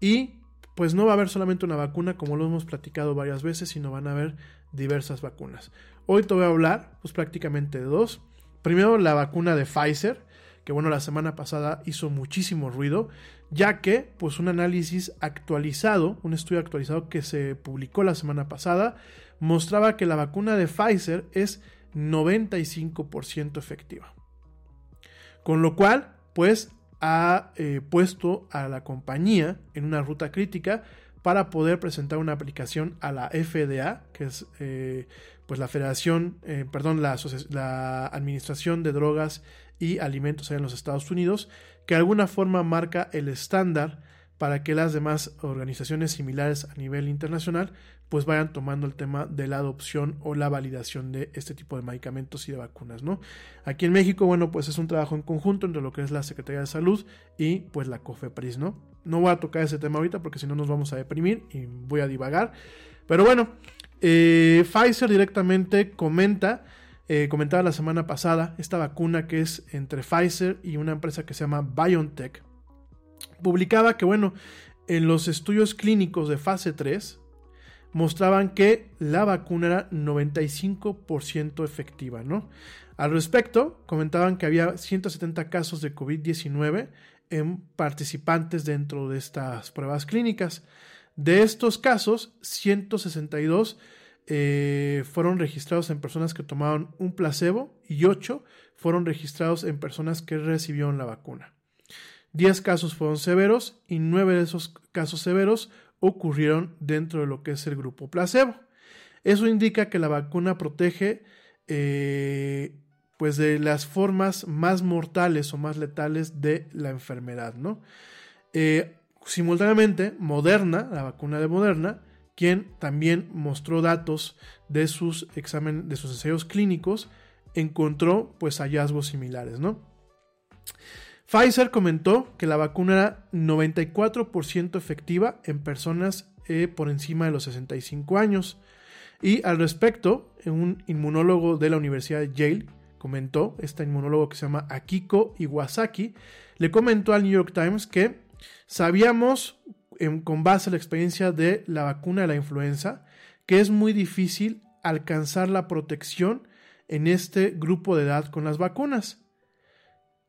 Y pues no va a haber solamente una vacuna como lo hemos platicado varias veces, sino van a haber diversas vacunas. Hoy te voy a hablar pues prácticamente de dos. Primero la vacuna de Pfizer, que bueno, la semana pasada hizo muchísimo ruido, ya que pues un análisis actualizado, un estudio actualizado que se publicó la semana pasada, mostraba que la vacuna de Pfizer es 95% efectiva. Con lo cual, pues ha eh, puesto a la compañía en una ruta crítica para poder presentar una aplicación a la FDA, que es eh, pues la Federación, eh, perdón, la, la, Administración de Drogas y Alimentos en los Estados Unidos, que de alguna forma marca el estándar para que las demás organizaciones similares a nivel internacional pues vayan tomando el tema de la adopción o la validación de este tipo de medicamentos y de vacunas, ¿no? Aquí en México, bueno, pues es un trabajo en conjunto entre lo que es la Secretaría de Salud y pues la COFEPRIS, ¿no? No voy a tocar ese tema ahorita porque si no nos vamos a deprimir y voy a divagar, pero bueno, eh, Pfizer directamente comenta eh, comentaba la semana pasada, esta vacuna que es entre Pfizer y una empresa que se llama BioNTech, publicaba que, bueno, en los estudios clínicos de fase 3 mostraban que la vacuna era 95% efectiva, ¿no? Al respecto, comentaban que había 170 casos de COVID-19 en participantes dentro de estas pruebas clínicas. De estos casos, 162 eh, fueron registrados en personas que tomaron un placebo y 8 fueron registrados en personas que recibieron la vacuna. 10 casos fueron severos y 9 de esos casos severos ocurrieron dentro de lo que es el grupo placebo. Eso indica que la vacuna protege eh, pues de las formas más mortales o más letales de la enfermedad, ¿no? Eh, simultáneamente, Moderna, la vacuna de Moderna, quien también mostró datos de sus exámenes, de sus ensayos clínicos, encontró pues hallazgos similares, ¿no? Pfizer comentó que la vacuna era 94% efectiva en personas eh, por encima de los 65 años. Y al respecto, un inmunólogo de la Universidad de Yale comentó, este inmunólogo que se llama Akiko Iwasaki, le comentó al New York Times que sabíamos, con base a la experiencia de la vacuna de la influenza, que es muy difícil alcanzar la protección en este grupo de edad con las vacunas.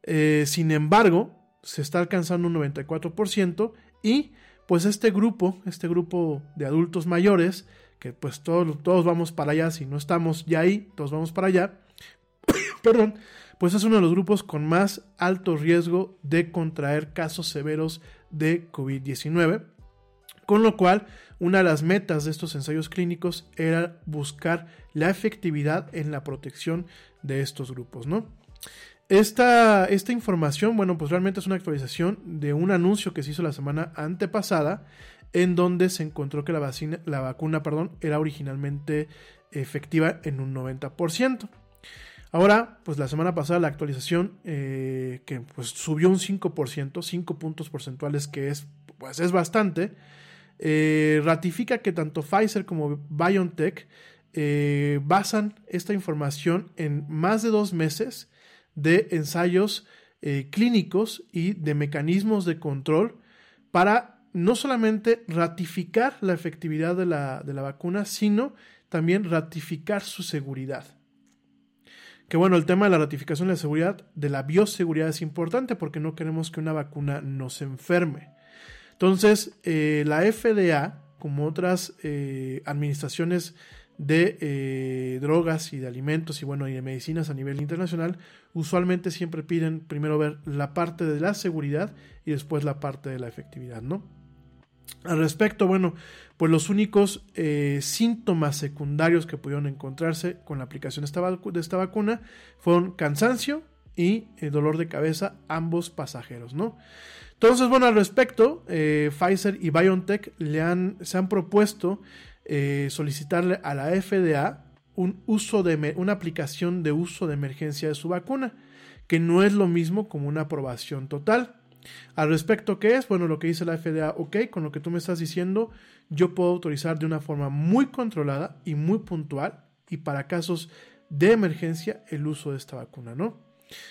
Eh, sin embargo, se está alcanzando un 94% y pues este grupo, este grupo de adultos mayores, que pues todos, todos vamos para allá, si no estamos ya ahí, todos vamos para allá, perdón, pues es uno de los grupos con más alto riesgo de contraer casos severos de COVID-19. Con lo cual, una de las metas de estos ensayos clínicos era buscar la efectividad en la protección de estos grupos, ¿no? Esta, esta, información, bueno, pues realmente es una actualización de un anuncio que se hizo la semana antepasada, en donde se encontró que la, vacina, la vacuna perdón, era originalmente efectiva en un 90%. Ahora, pues la semana pasada la actualización eh, que pues subió un 5%, 5 puntos porcentuales que es, pues es bastante, eh, ratifica que tanto Pfizer como BioNTech eh, basan esta información en más de dos meses de ensayos clínicos y de mecanismos de control para no solamente ratificar la efectividad de la, de la vacuna, sino también ratificar su seguridad. Que bueno, el tema de la ratificación de la seguridad, de la bioseguridad es importante porque no queremos que una vacuna nos enferme. Entonces, eh, la FDA, como otras eh, administraciones de eh, drogas y de alimentos y bueno, y de medicinas a nivel internacional, usualmente siempre piden primero ver la parte de la seguridad y después la parte de la efectividad, ¿no? Al respecto, bueno, pues los únicos eh, síntomas secundarios que pudieron encontrarse con la aplicación de esta, vacuna fueron cansancio y eh, dolor de cabeza, ambos pasajeros, ¿no? Entonces, bueno, al respecto, Pfizer y BioNTech le han, se han propuesto solicitarle a la FDA un uso de, una aplicación de uso de emergencia de su vacuna, que no es lo mismo como una aprobación total. Al respecto, ¿qué es? Bueno, lo que dice la FDA, ok, con lo que tú me estás diciendo, yo puedo autorizar de una forma muy controlada y muy puntual y para casos de emergencia el uso de esta vacuna, ¿no?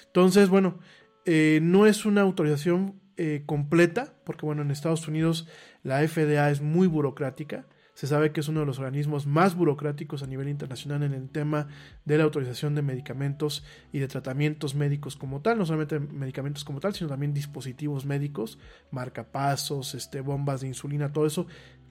Entonces, bueno, eh, no es una autorización eh, completa, porque bueno, en Estados Unidos la FDA es muy burocrática. Se sabe que es uno de los organismos más burocráticos a nivel internacional en el tema de la autorización de medicamentos y de tratamientos médicos como tal, no solamente medicamentos como tal, sino también dispositivos médicos, marcapasos, este, bombas de insulina, todo eso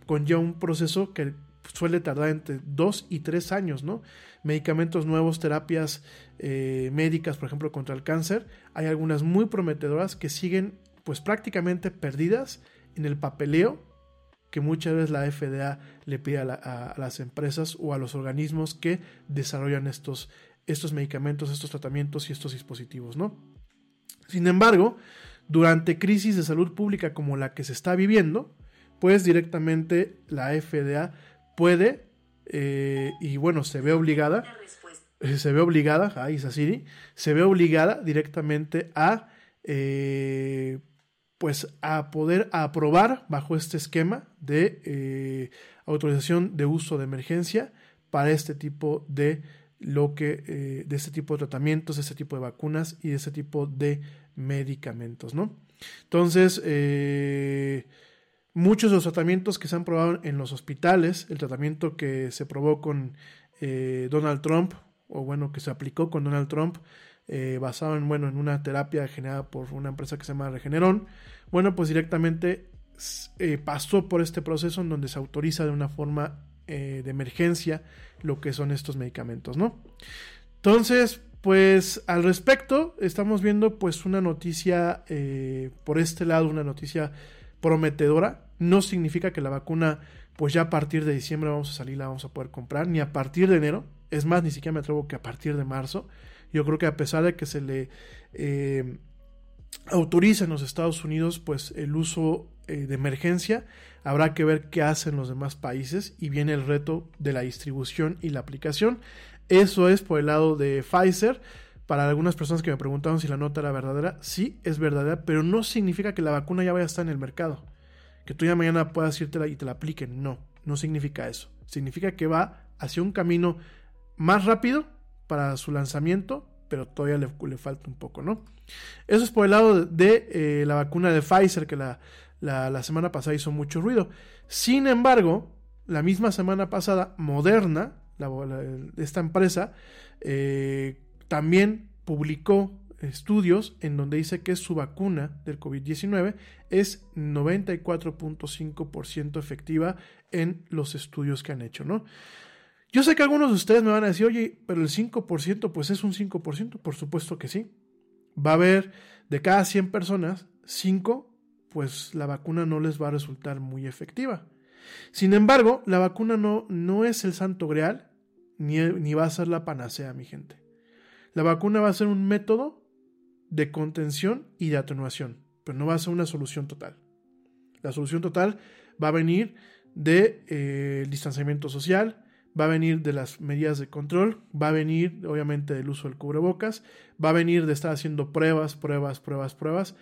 conlleva un proceso que suele tardar entre dos y tres años, ¿no? Medicamentos nuevos, terapias eh, médicas, por ejemplo, contra el cáncer, hay algunas muy prometedoras que siguen pues prácticamente perdidas en el papeleo que muchas veces la FDA le pide a, las empresas o a los organismos que desarrollan estos, estos medicamentos, estos tratamientos y estos dispositivos, ¿no? Sin embargo, durante crisis de salud pública como la que se está viviendo, pues directamente la FDA puede, eh, y bueno, se ve obligada, eh, se ve obligada, ahí Siri, se ve obligada directamente a eh, pues a poder aprobar bajo este esquema de eh, autorización de uso de emergencia para este tipo de lo que eh, de este tipo de tratamientos, de este tipo de vacunas y de este tipo de medicamentos, ¿no? Entonces, eh, muchos de los tratamientos que se han probado en los hospitales, el tratamiento que se probó con Donald Trump, o bueno, que se aplicó con Donald Trump, eh, basado en, bueno, en una terapia generada por una empresa que se llama Regeneron, bueno, pues directamente eh, pasó por este proceso en donde se autoriza de una forma eh, de emergencia lo que son estos medicamentos, ¿no? Entonces, pues al respecto, estamos viendo pues una noticia por este lado, una noticia prometedora. No significa que la vacuna, pues ya a partir de diciembre vamos a salir, la vamos a poder comprar, ni a partir de enero. Es más, ni siquiera me atrevo que a partir de marzo. Yo creo que a pesar de que se le eh, autoriza en los Estados Unidos pues el uso eh, de emergencia, habrá que ver qué hacen los demás países y viene el reto de la distribución y la aplicación. Eso es por el lado de Pfizer. Para algunas personas que me preguntaron si la nota era verdadera, sí es verdadera, pero no significa que la vacuna ya vaya a estar en el mercado. Que tú ya mañana puedas irte y te la apliquen. No, no significa eso. Significa que va hacia un camino más rápido para su lanzamiento, pero todavía le, falta un poco, ¿no? Eso es por el lado de, eh, la vacuna de Pfizer, que la, la, semana pasada hizo mucho ruido. Sin embargo, la misma semana pasada, Moderna, esta empresa, eh, también publicó estudios en donde dice que su vacuna del COVID-19 es 94.5% efectiva en los estudios que han hecho, ¿no? Yo sé que algunos de ustedes me van a decir, oye, pero el 5% pues es un 5%, por supuesto que sí. Va a haber de cada 100 personas, 5 pues la vacuna no les va a resultar muy efectiva. Sin embargo, la vacuna no, no es el santo grial, ni, ni va a ser la panacea, mi gente. La vacuna va a ser un método de contención y de atenuación, pero no va a ser una solución total. La solución total va a venir del de, eh, distanciamiento social, va a venir de las medidas de control, va a venir obviamente del uso del cubrebocas, va a venir de estar haciendo pruebas, pruebas, pruebas, pruebas,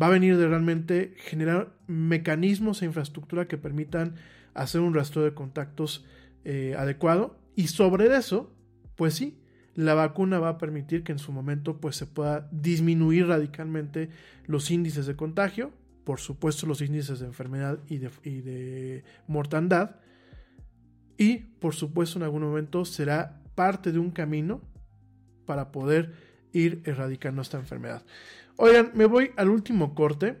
va a venir de realmente generar mecanismos e infraestructura que permitan hacer un rastro de contactos eh, adecuado. Y sobre eso, pues sí, la vacuna va a permitir que en su momento pues se pueda disminuir radicalmente los índices de contagio, por supuesto los índices de enfermedad y de, y de mortandad y por supuesto en algún momento será parte de un camino para poder ir erradicando esta enfermedad. Oigan, me voy al último corte.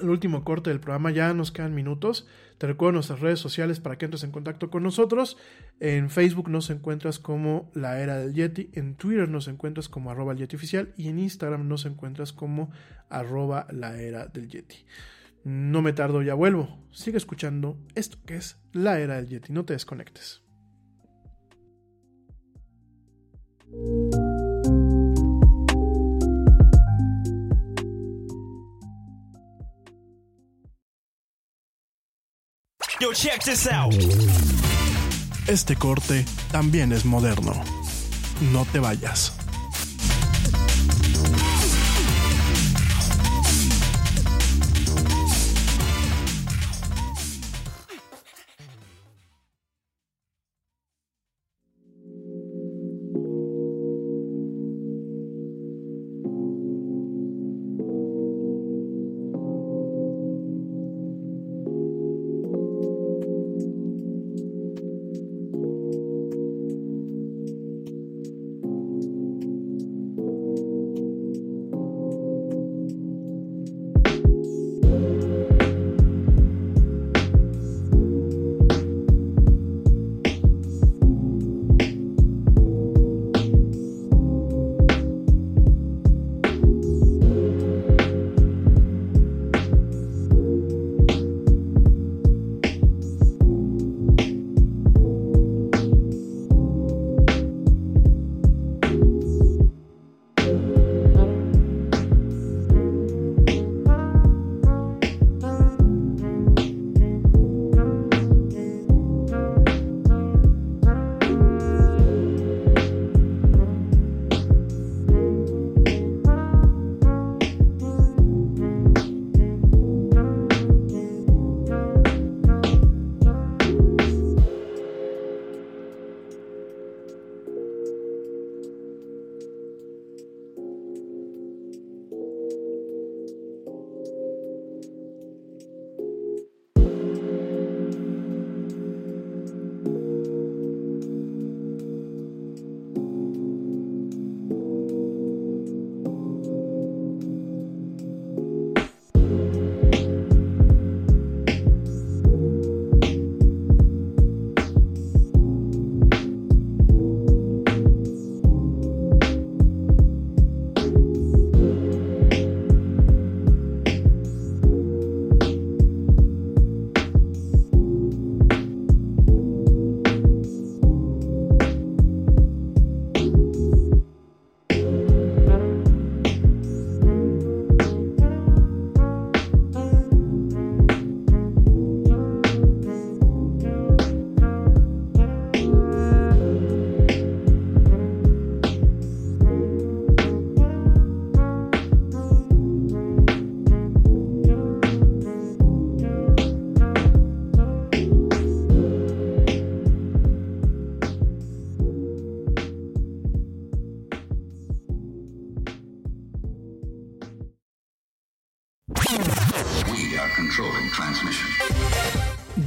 El último corte del programa, ya nos quedan minutos. Te recuerdo nuestras redes sociales para que entres en contacto con nosotros. En Facebook nos encuentras como La Era del Yeti, en Twitter nos encuentras como arroba el Yeti oficial y en Instagram nos encuentras como arroba la era del Yeti. No me tardo, ya vuelvo. Sigue escuchando esto que es La Era del Yeti, no te desconectes. Yo, check this out. Este corte también es moderno. No te vayas.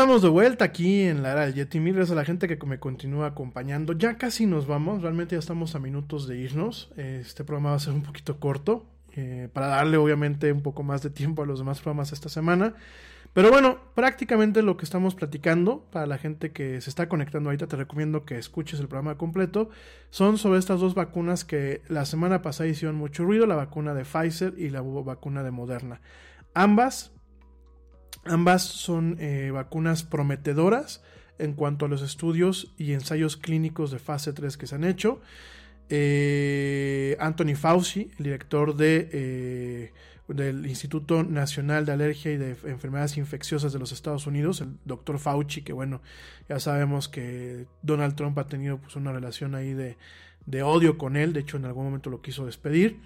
Estamos de vuelta aquí en la era del Yeti. Mil gracias a la gente que me continúa acompañando. Ya casi nos vamos, realmente ya estamos a minutos de irnos. Este programa va a ser un poquito corto, eh, para darle obviamente un poco más de tiempo a los demás programas esta semana. Pero bueno, prácticamente lo que estamos platicando, para la gente que se está conectando ahorita, te recomiendo que escuches el programa completo, son sobre estas dos vacunas que la semana pasada hicieron mucho ruido, la vacuna de Pfizer y la vacuna de Moderna. Ambas Ambas son eh, vacunas prometedoras en cuanto a los estudios y ensayos clínicos de fase 3 que se han hecho. Eh, Anthony Fauci, el director de, eh, del Instituto Nacional de Alergia y de Enfermedades Infecciosas de los Estados Unidos, el doctor Fauci, que bueno, ya sabemos que Donald Trump ha tenido pues, una relación ahí de, de odio con él, de hecho en algún momento lo quiso despedir.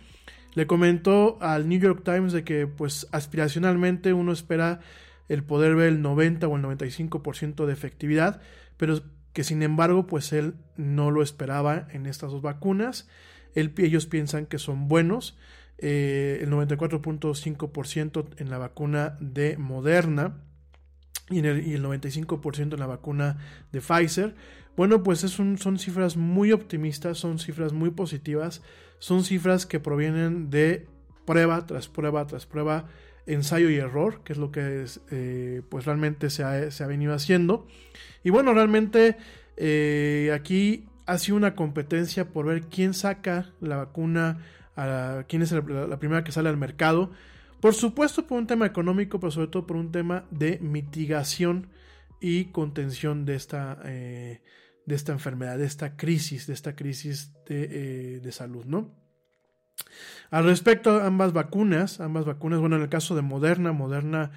Le comentó al New York Times de que pues aspiracionalmente uno espera el poder ver el 90 o el 95% de efectividad, pero que sin embargo pues él no lo esperaba en estas dos vacunas. ellos piensan que son buenos. Eh, el 94.5% en la vacuna de Moderna y, en el, y el 95% en la vacuna de Pfizer. Bueno, pues es son cifras muy optimistas, son cifras muy positivas, son cifras que provienen de prueba tras prueba tras prueba ensayo y error, que es lo que eh, pues realmente se ha, venido haciendo. Y bueno, realmente eh, aquí ha sido una competencia por ver quién saca la vacuna, a, quién es la, primera que sale al mercado. Por supuesto por un tema económico, pero sobre todo por un tema de mitigación y contención de esta, eh, de esta enfermedad, de esta crisis, de esta crisis de, de salud, ¿no? Al respecto, ambas vacunas, ambas vacunas, bueno, en el caso de Moderna, Moderna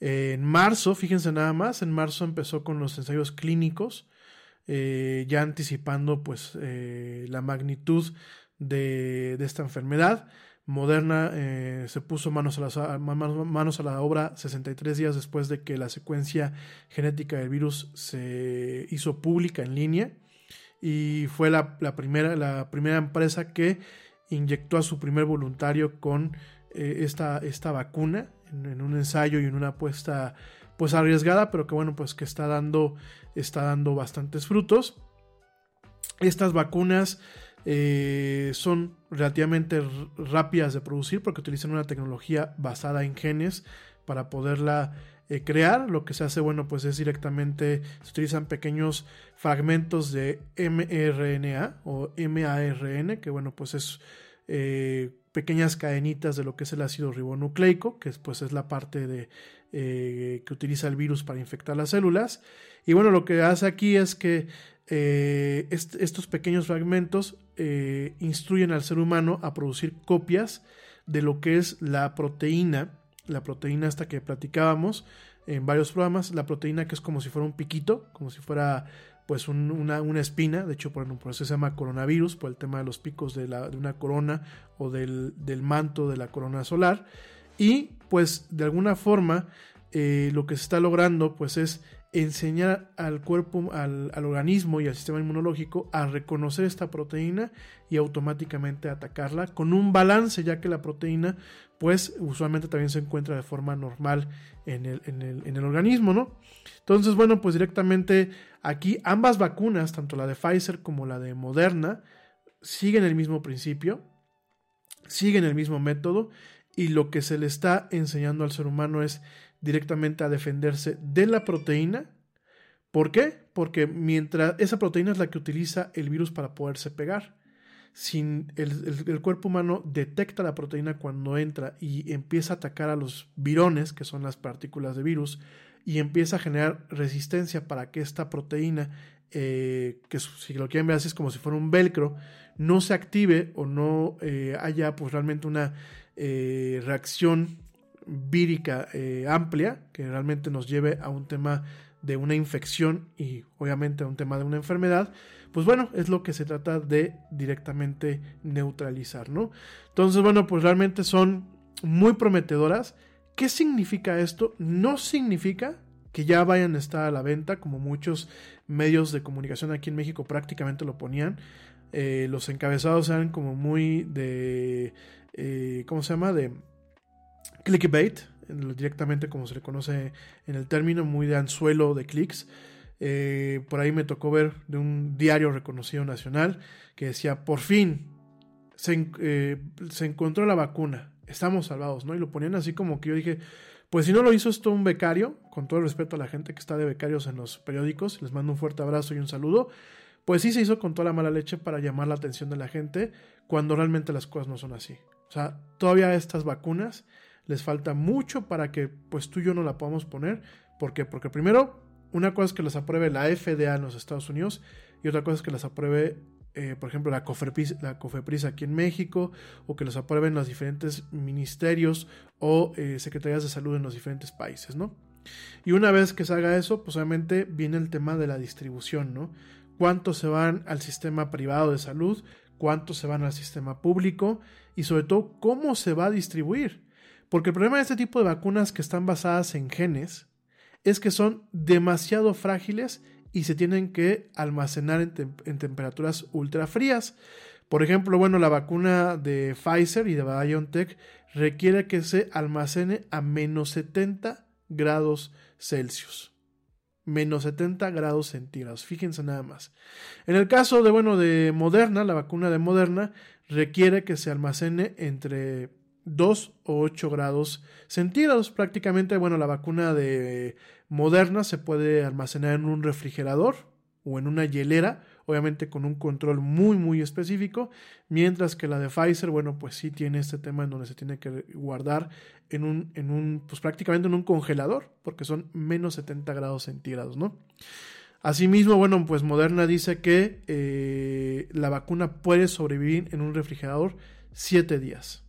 eh, en marzo, fíjense nada más, en marzo empezó con los ensayos clínicos, eh, ya anticipando pues eh, la magnitud de, esta enfermedad. Moderna se puso manos a, la, manos a la obra 63 días después de que la secuencia genética del virus se hizo pública en línea y fue la, la primera, la primera empresa que inyectó a su primer voluntario con eh, esta, esta, vacuna en, un ensayo y en una apuesta pues arriesgada, pero que bueno, pues que está dando, está dando bastantes frutos. Estas vacunas eh, son relativamente rápidas de producir porque utilizan una tecnología basada en genes para poderla eh, crear. Lo que se hace, bueno, pues es directamente, se utilizan pequeños fragmentos de mRNA o MARN, que bueno, pues es eh, pequeñas cadenitas de lo que es el ácido ribonucleico, que pues es la parte de, que utiliza el virus para infectar las células. Y bueno, lo que hace aquí es que estos pequeños fragmentos instruyen al ser humano a producir copias de lo que es la proteína la proteína esta que platicábamos en varios programas, la proteína que es como si fuera un piquito, como si fuera pues una, espina, de hecho por un proceso se llama coronavirus, por el tema de los picos de, una corona o del, manto de la corona solar, y pues de alguna forma eh, lo que se está logrando pues es enseñar al cuerpo, al, organismo y al sistema inmunológico a reconocer esta proteína y automáticamente atacarla con un balance, ya que la proteína, pues usualmente también se encuentra de forma normal en el, en el, organismo, ¿no? Entonces, bueno, pues directamente aquí ambas vacunas, tanto la de Pfizer como la de Moderna, siguen el mismo principio, siguen el mismo método y lo que se le está enseñando al ser humano es directamente a defenderse de la proteína. ¿Por qué? Porque mientras esa proteína es la que utiliza el virus para poderse pegar. Sin el, cuerpo humano detecta la proteína cuando entra y empieza a atacar a los virones, que son las partículas de virus, y empieza a generar resistencia para que esta proteína eh, que si lo quieren ver así es como si fuera un velcro, no se active o no eh, haya pues realmente una eh, reacción vírica amplia que realmente nos lleve a un tema de una infección y obviamente a un tema de una enfermedad, pues bueno, es lo que se trata de directamente neutralizar, ¿no? Entonces, bueno, pues realmente son muy prometedoras. ¿Qué significa esto? No significa que ya vayan a estar a la venta, como muchos medios de comunicación aquí en México prácticamente lo ponían. Eh, los encabezados eran como muy de, eh, ¿cómo se llama? De clickbait, directamente como se le conoce en el término, muy de anzuelo de clics. Eh, por ahí me tocó ver de un diario reconocido nacional que decía, por fin se, se encontró la vacuna, estamos salvados, ¿no? Y lo ponían así como que yo dije, pues si no lo hizo esto un becario, con todo el respeto a la gente que está de becarios en los periódicos, les mando un fuerte abrazo y un saludo, pues sí se hizo con toda la mala leche para llamar la atención de la gente cuando realmente las cosas no son así. O sea, todavía estas vacunas les falta mucho para que pues tú y yo no la podamos poner. ¿Por qué? Porque primero, una cosa es que las apruebe la FDA en los Estados Unidos y otra cosa es que las apruebe eh, por ejemplo, la COFEPRIS, la aquí en México, o que los aprueben los diferentes ministerios o eh, secretarías de salud en los diferentes países, ¿no? Y una vez que se haga eso, pues obviamente viene el tema de la distribución, ¿no? ¿Cuántos se van al sistema privado de salud? ¿Cuántos se van al sistema público? Y sobre todo, ¿cómo se va a distribuir? Porque el problema de este tipo de vacunas que están basadas en genes es que son demasiado frágiles y se tienen que almacenar en, temperaturas ultra frías. Por ejemplo, bueno, la vacuna de Pfizer y de BioNTech requiere que se almacene a menos 70 grados Celsius. Menos 70 grados centígrados. Fíjense nada más. En el caso de, bueno, de Moderna, la vacuna de Moderna requiere que se almacene entre 2 o 8 grados centígrados. Prácticamente, bueno, la vacuna de Moderna se puede almacenar en un refrigerador o en una hielera, obviamente con un control muy muy específico, mientras que la de Pfizer, bueno, pues sí tiene este tema en donde se tiene que guardar en un, en un pues prácticamente en un congelador, porque son menos 70 grados centígrados, ¿no? Asimismo, bueno, pues Moderna dice que eh, la vacuna puede sobrevivir en un refrigerador 7 días.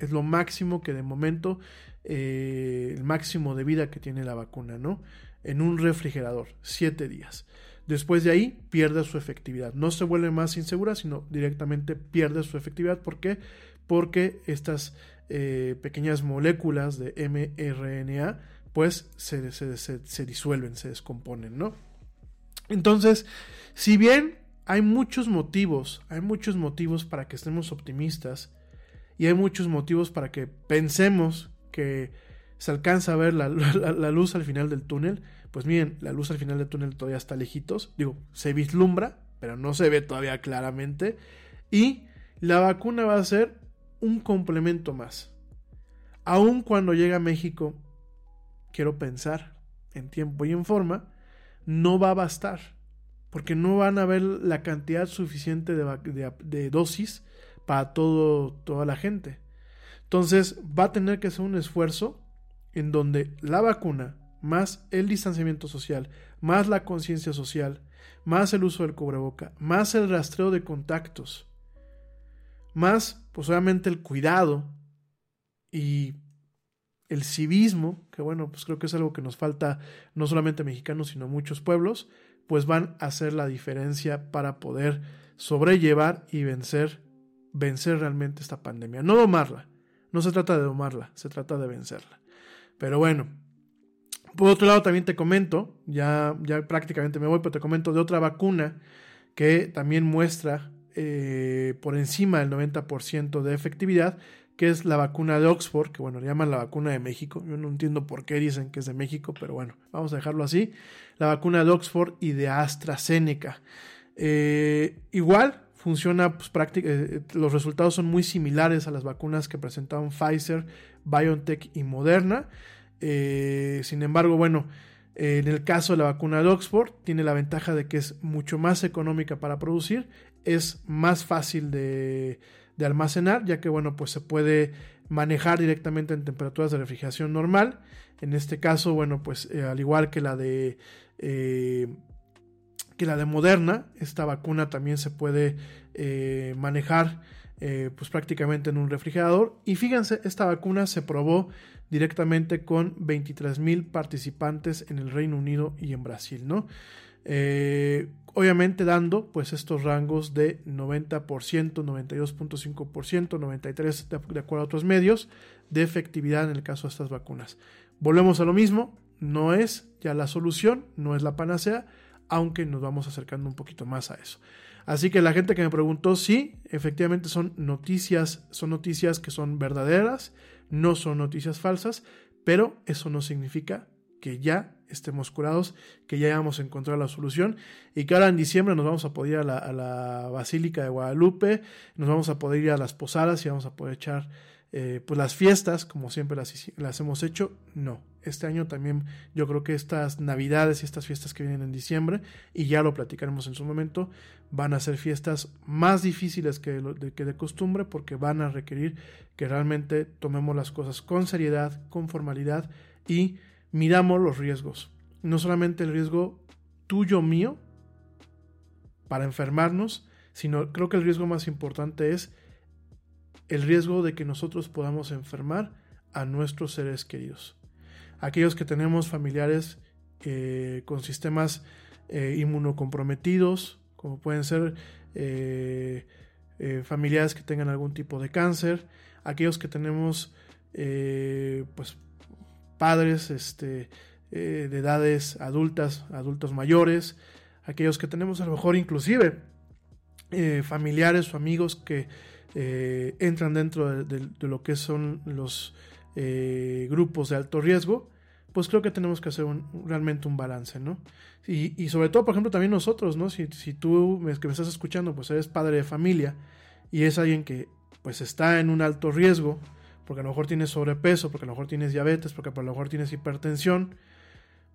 Es lo máximo que de momento eh, el máximo de vida que tiene la vacuna, ¿no? En un refrigerador, siete días. Después de ahí pierde su efectividad. No se vuelve más insegura, sino directamente pierde su efectividad. ¿Por qué? Porque estas eh, pequeñas moléculas de mRNA pues se, se, disuelven, se descomponen, ¿no? Entonces, si bien hay muchos motivos, hay muchos motivos para que estemos optimistas y hay muchos motivos para que pensemos que se alcanza a ver la, luz al final del túnel, pues miren, la luz al final del túnel todavía está lejitos, digo, se vislumbra, pero no se ve todavía claramente, y la vacuna va a ser un complemento más. Aun cuando llegue a México, quiero pensar, en tiempo y en forma, no va a bastar, porque no van a haber la cantidad suficiente de, de dosis para todo, toda la gente. Entonces va a tener que ser un esfuerzo en donde la vacuna, más el distanciamiento social, más la conciencia social, más el uso del cubreboca, más el rastreo de contactos, más pues obviamente el cuidado y el civismo, que bueno, pues creo que es algo que nos falta no solamente a mexicanos, sino a muchos pueblos, pues van a hacer la diferencia para poder sobrellevar y vencer, vencer realmente esta pandemia. No domarla, no se trata de domarla, se trata de vencerla. Pero bueno, por otro lado también te comento, ya, ya prácticamente me voy, pero te comento de otra vacuna que también muestra eh, por encima del 90% de efectividad, que es la vacuna de Oxford, que bueno, le llaman la vacuna de México. Yo no entiendo por qué dicen que es de México, pero bueno, vamos a dejarlo así. La vacuna de Oxford y de AstraZeneca. Eh, igual, funciona pues, eh, los resultados son muy similares a las vacunas que presentaban Pfizer, BioNTech y Moderna. Eh, sin embargo, bueno, en el caso de la vacuna de Oxford, tiene la ventaja de que es mucho más económica para producir, es más fácil de, almacenar, ya que bueno, pues se puede manejar directamente en temperaturas de refrigeración normal. En este caso, bueno, pues eh, al igual que la de que la de Moderna. Esta vacuna también se puede eh, manejar eh, pues prácticamente en un refrigerador. Y fíjense, esta vacuna se probó directamente con 23 mil participantes en el Reino Unido y en Brasil, ¿no? Eh, obviamente dando pues estos rangos de 90%, 92.5%, 93% de, de acuerdo a otros medios de efectividad en el caso de estas vacunas. Volvemos a lo mismo, no es ya la solución, no es la panacea, aunque nos vamos acercando un poquito más a eso. Así que la gente que me preguntó, sí, efectivamente son noticias, son noticias que son verdaderas, no son noticias falsas, pero eso no significa que ya estemos curados, que ya hayamos encontrado la solución y que ahora en diciembre nos vamos a poder ir a la, Basílica de Guadalupe, nos vamos a poder ir a las posadas y vamos a poder echar eh, pues las fiestas como siempre las, las hemos hecho. No, este año también yo creo que estas navidades y estas fiestas que vienen en diciembre, y ya lo platicaremos en su momento, van a ser fiestas más difíciles que de, que de costumbre porque van a requerir que realmente tomemos las cosas con seriedad, con formalidad y miramos los riesgos. No solamente el riesgo tuyo mío para enfermarnos, sino creo que el riesgo más importante es el riesgo de que nosotros podamos enfermar a nuestros seres queridos aquellos que tenemos familiares eh, con sistemas eh, inmunocomprometidos, como pueden ser eh, familiares que tengan algún tipo de cáncer, aquellos que tenemos pues padres este, de edades adultas, adultos mayores, aquellos que tenemos a lo mejor inclusive familiares o amigos que entran dentro de, lo que son los eh, grupos de alto riesgo, pues creo que tenemos que hacer realmente un balance, ¿no? Y, sobre todo, por ejemplo, también nosotros, ¿no? Si, tú que me estás escuchando, pues eres padre de familia y es alguien que pues está en un alto riesgo, porque a lo mejor tienes sobrepeso, porque a lo mejor tienes diabetes, porque a lo mejor tienes hipertensión,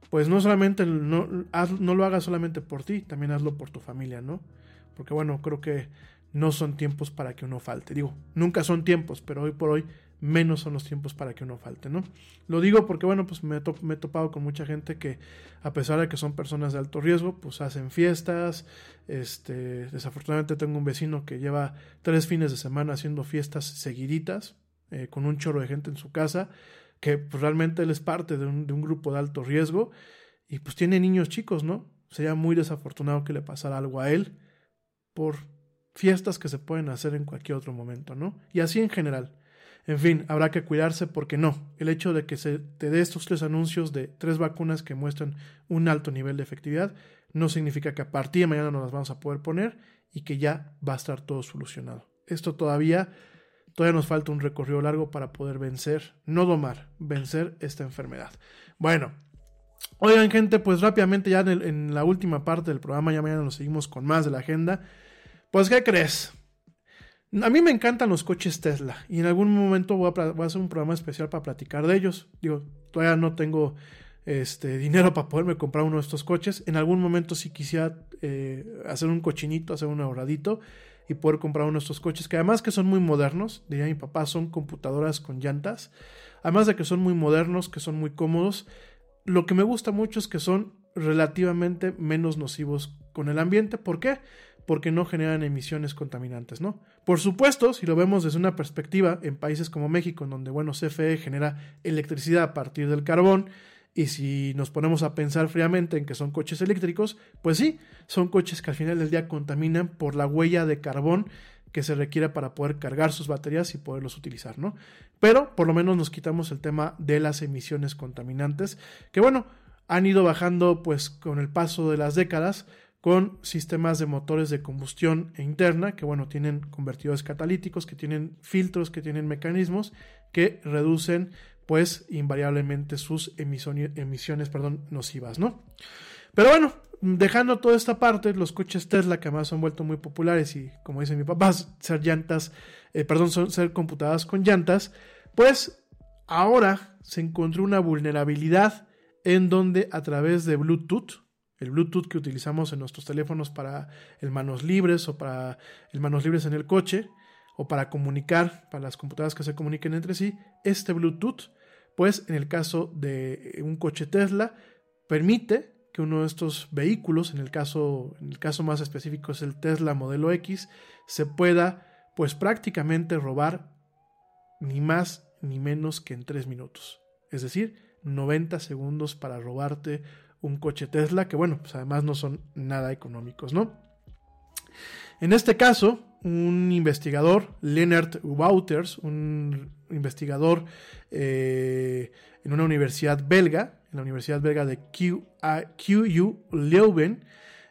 pues no solamente, no, no lo hagas solamente por ti, también hazlo por tu familia, ¿no? Porque bueno, creo que no son tiempos para que uno falte. Digo, nunca son tiempos, pero hoy por hoy menos son los tiempos para que uno falte, ¿no? Lo digo porque, bueno, pues me, he topado con mucha gente que, a pesar de que son personas de alto riesgo, pues hacen fiestas. Este, desafortunadamente tengo un vecino que lleva tres fines de semana haciendo fiestas seguiditas, eh, con un chorro de gente en su casa, que pues, realmente él es parte de un, de un grupo de alto riesgo y pues tiene niños chicos, ¿no? Sería muy desafortunado que le pasara algo a él por fiestas que se pueden hacer en cualquier otro momento, ¿no? Y así en general. En fin, habrá que cuidarse porque no, el hecho de que se te dé estos tres anuncios de tres vacunas que muestran un alto nivel de efectividad no significa que a partir de mañana nos las vamos a poder poner y que ya va a estar todo solucionado. Esto todavía todavía nos falta un recorrido largo para poder vencer, no domar, vencer esta enfermedad. Bueno, oigan gente, pues rápidamente ya en, la última parte del programa, ya mañana nos seguimos con más de la agenda. Pues, ¿qué crees? A mí me encantan los coches Tesla y en algún momento voy a, hacer un programa especial para platicar de ellos. Digo, todavía no tengo este, dinero para poderme comprar uno de estos coches. En algún momento si quisiera eh, hacer un cochinito, hacer un ahorradito y poder comprar uno de estos coches que además que son muy modernos, diría mi papá, son computadoras con llantas. Además de que son muy modernos, que son muy cómodos. Lo que me gusta mucho es que son relativamente menos nocivos con el ambiente. ¿Por qué? Porque no generan emisiones contaminantes, ¿no? Por supuesto, si lo vemos desde una perspectiva en países como México, en donde, bueno, CFE genera electricidad a partir del carbón, y si nos ponemos a pensar fríamente en que son coches eléctricos, pues sí, son coches que al final del día contaminan por la huella de carbón que se requiere para poder cargar sus baterías y poderlos utilizar, ¿no? Pero por lo menos nos quitamos el tema de las emisiones contaminantes, que bueno, han ido bajando pues con el paso de las décadas, con sistemas de motores de combustión e interna que bueno tienen convertidores catalíticos que tienen filtros que tienen mecanismos que reducen pues invariablemente sus emisiones, perdón, nocivas no pero bueno dejando toda esta parte los coches Tesla que además han vuelto muy populares y como dice mi papá ser llantas eh, perdón son, ser computadas con llantas pues ahora se encontró una vulnerabilidad en donde a través de Bluetooth el Bluetooth que utilizamos en nuestros teléfonos para el manos libres o para el manos libres en el coche o para comunicar, para las computadoras que se comuniquen entre sí, este Bluetooth, pues en el caso de un coche Tesla, permite que uno de estos vehículos, en el caso, en el caso más específico es el Tesla modelo X, se pueda pues prácticamente robar ni más ni menos que en 3 minutos. Es decir, 90 segundos para robarte un coche Tesla, que bueno, pues además no son nada económicos, ¿no? En este caso, un investigador, Leonard Wouters, un investigador eh, en una universidad belga, en la Universidad Belga de QU Leuven,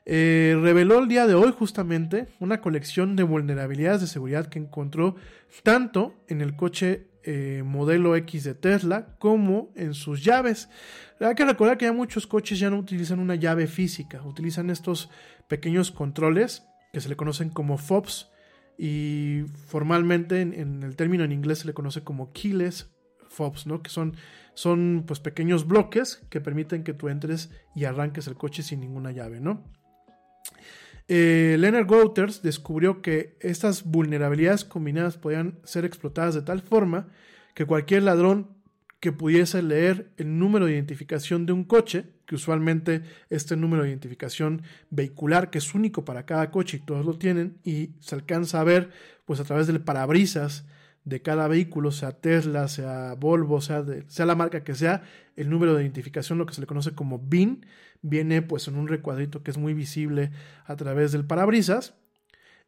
eh, reveló el día de hoy justamente una colección de vulnerabilidades de seguridad que encontró tanto en el coche eh, modelo X de Tesla como en sus llaves. Hay que recordar que ya muchos coches ya no utilizan una llave física, utilizan estos pequeños controles que se le conocen como FOBs y formalmente en, el término en inglés se le conoce como keyless fobs, ¿no? Que son, son pues pequeños bloques que permiten que tú entres y arranques el coche sin ninguna llave, ¿no? Eh, Leonard Wouters descubrió que estas vulnerabilidades combinadas podían ser explotadas de tal forma que cualquier ladrón que pudiese leer el número de identificación de un coche, que usualmente este número de identificación vehicular, que es único para cada coche y todos lo tienen, y se alcanza a ver pues a través del parabrisas de cada vehículo, sea Tesla, sea Volvo, sea, sea la marca que sea, el número de identificación, lo que se le conoce como BIN, viene pues en un recuadrito que es muy visible a través del parabrisas.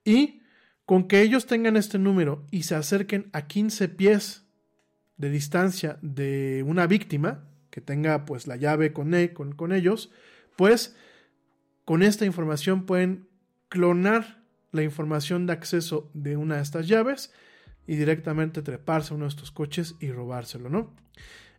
Y con que ellos tengan este número y se acerquen a 15 pies de distancia de una víctima, que tenga pues la llave con, e, con, con ellos, pues con esta información pueden clonar la información de acceso de una de estas llaves y directamente treparse a uno de estos coches y robárselo, ¿no?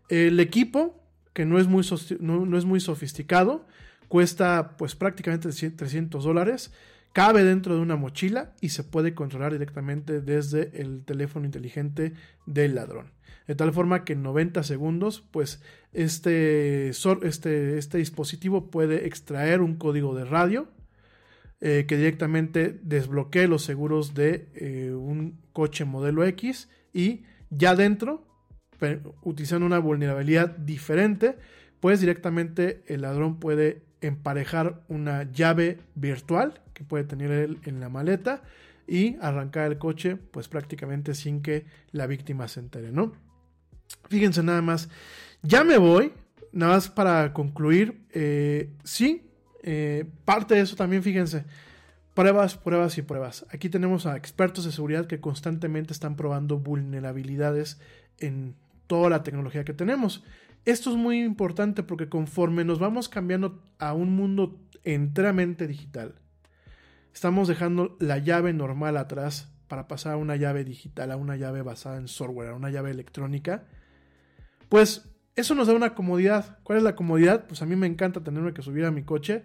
El equipo, que no es muy, no, es muy sofisticado, cuesta pues prácticamente 300 dólares, cabe dentro de una mochila y se puede controlar directamente desde el teléfono inteligente del ladrón. De tal forma que en 90 segundos, pues este, este, este dispositivo puede extraer un código de radio eh, que directamente desbloquee los seguros de eh, un coche modelo X y ya dentro, utilizando una vulnerabilidad diferente, pues directamente el ladrón puede emparejar una llave virtual que puede tener él en la maleta y arrancar el coche pues prácticamente sin que la víctima se entere, ¿no? Fíjense nada más, ya me voy, nada más para concluir, eh, sí, eh, parte de eso también, fíjense, pruebas, pruebas y pruebas. Aquí tenemos a expertos de seguridad que constantemente están probando vulnerabilidades en toda la tecnología que tenemos. Esto es muy importante porque conforme nos vamos cambiando a un mundo enteramente digital, estamos dejando la llave normal atrás para pasar a una llave digital, a una llave basada en software, a una llave electrónica, pues eso nos da una comodidad. ¿Cuál es la comodidad? Pues a mí me encanta tenerme que subir a mi coche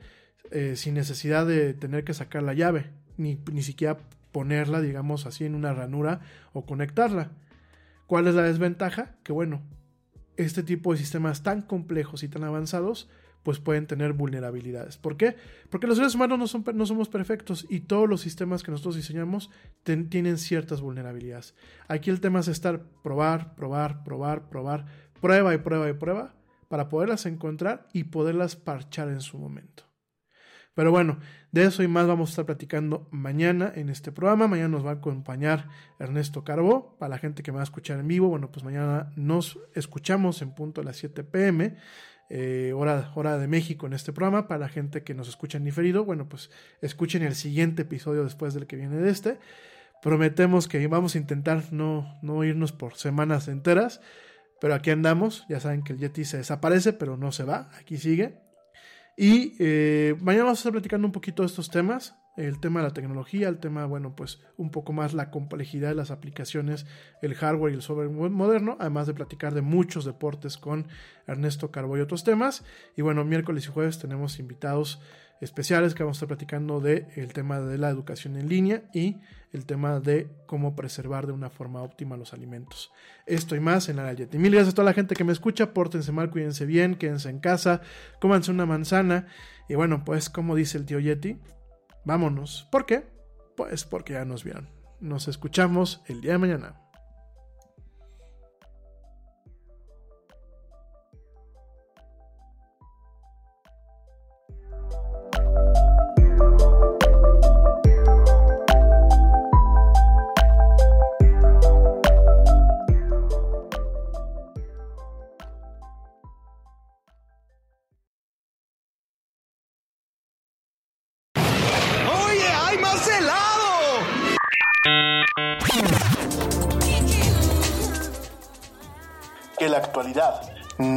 eh, sin necesidad de tener que sacar la llave, ni, ni siquiera ponerla, digamos así, en una ranura o conectarla. ¿Cuál es la desventaja? Que bueno, este tipo de sistemas tan complejos y tan avanzados pues pueden tener vulnerabilidades. ¿Por qué? Porque los seres humanos no, son, no somos perfectos y todos los sistemas que nosotros diseñamos tienen ciertas vulnerabilidades. Aquí el tema es estar probar, probar, probar, probar, prueba y prueba y prueba para poderlas encontrar y poderlas parchar en su momento. Pero bueno, de eso y más vamos a estar platicando mañana en este programa. Mañana nos va a acompañar Ernesto Carbó. Para la gente que me va a escuchar en vivo, bueno, pues mañana nos escuchamos en punto a las 7 pm. Eh, hora, hora de México en este programa. Para la gente que nos escucha en diferido, bueno, pues escuchen el siguiente episodio después del que viene de este. Prometemos que vamos a intentar no, no irnos por semanas enteras, pero aquí andamos. Ya saben que el Yeti se desaparece, pero no se va, aquí sigue. Y eh, mañana vamos a estar platicando un poquito de estos temas, el tema de la tecnología, el tema, bueno, pues un poco más la complejidad de las aplicaciones, el hardware y el software moderno, además de platicar de muchos deportes con Ernesto Carbo y otros temas. Y bueno, miércoles y jueves tenemos invitados especiales que vamos a estar platicando del el tema de la educación en línea y el tema de cómo preservar de una forma óptima los alimentos. Esto y más en la Yeti. Mil gracias a toda la gente que me escucha, pórtense mal, cuídense bien, quédense en casa, cómanse una manzana y bueno, pues como dice el tío Yeti, vámonos. ¿Por qué? Pues porque ya nos vieron. Nos escuchamos el día de mañana.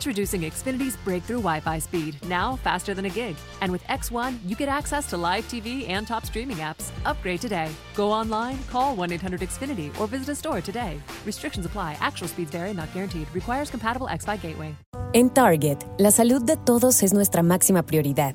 Introducing Xfinity's breakthrough Wi Fi speed, now faster than a gig. And with X1, you get access to live TV and top streaming apps. Upgrade today. Go online, call 1 800 Xfinity, or visit a store today. Restrictions apply. Actual speeds vary, not guaranteed. Requires compatible X gateway. En Target, la salud de todos es nuestra máxima prioridad.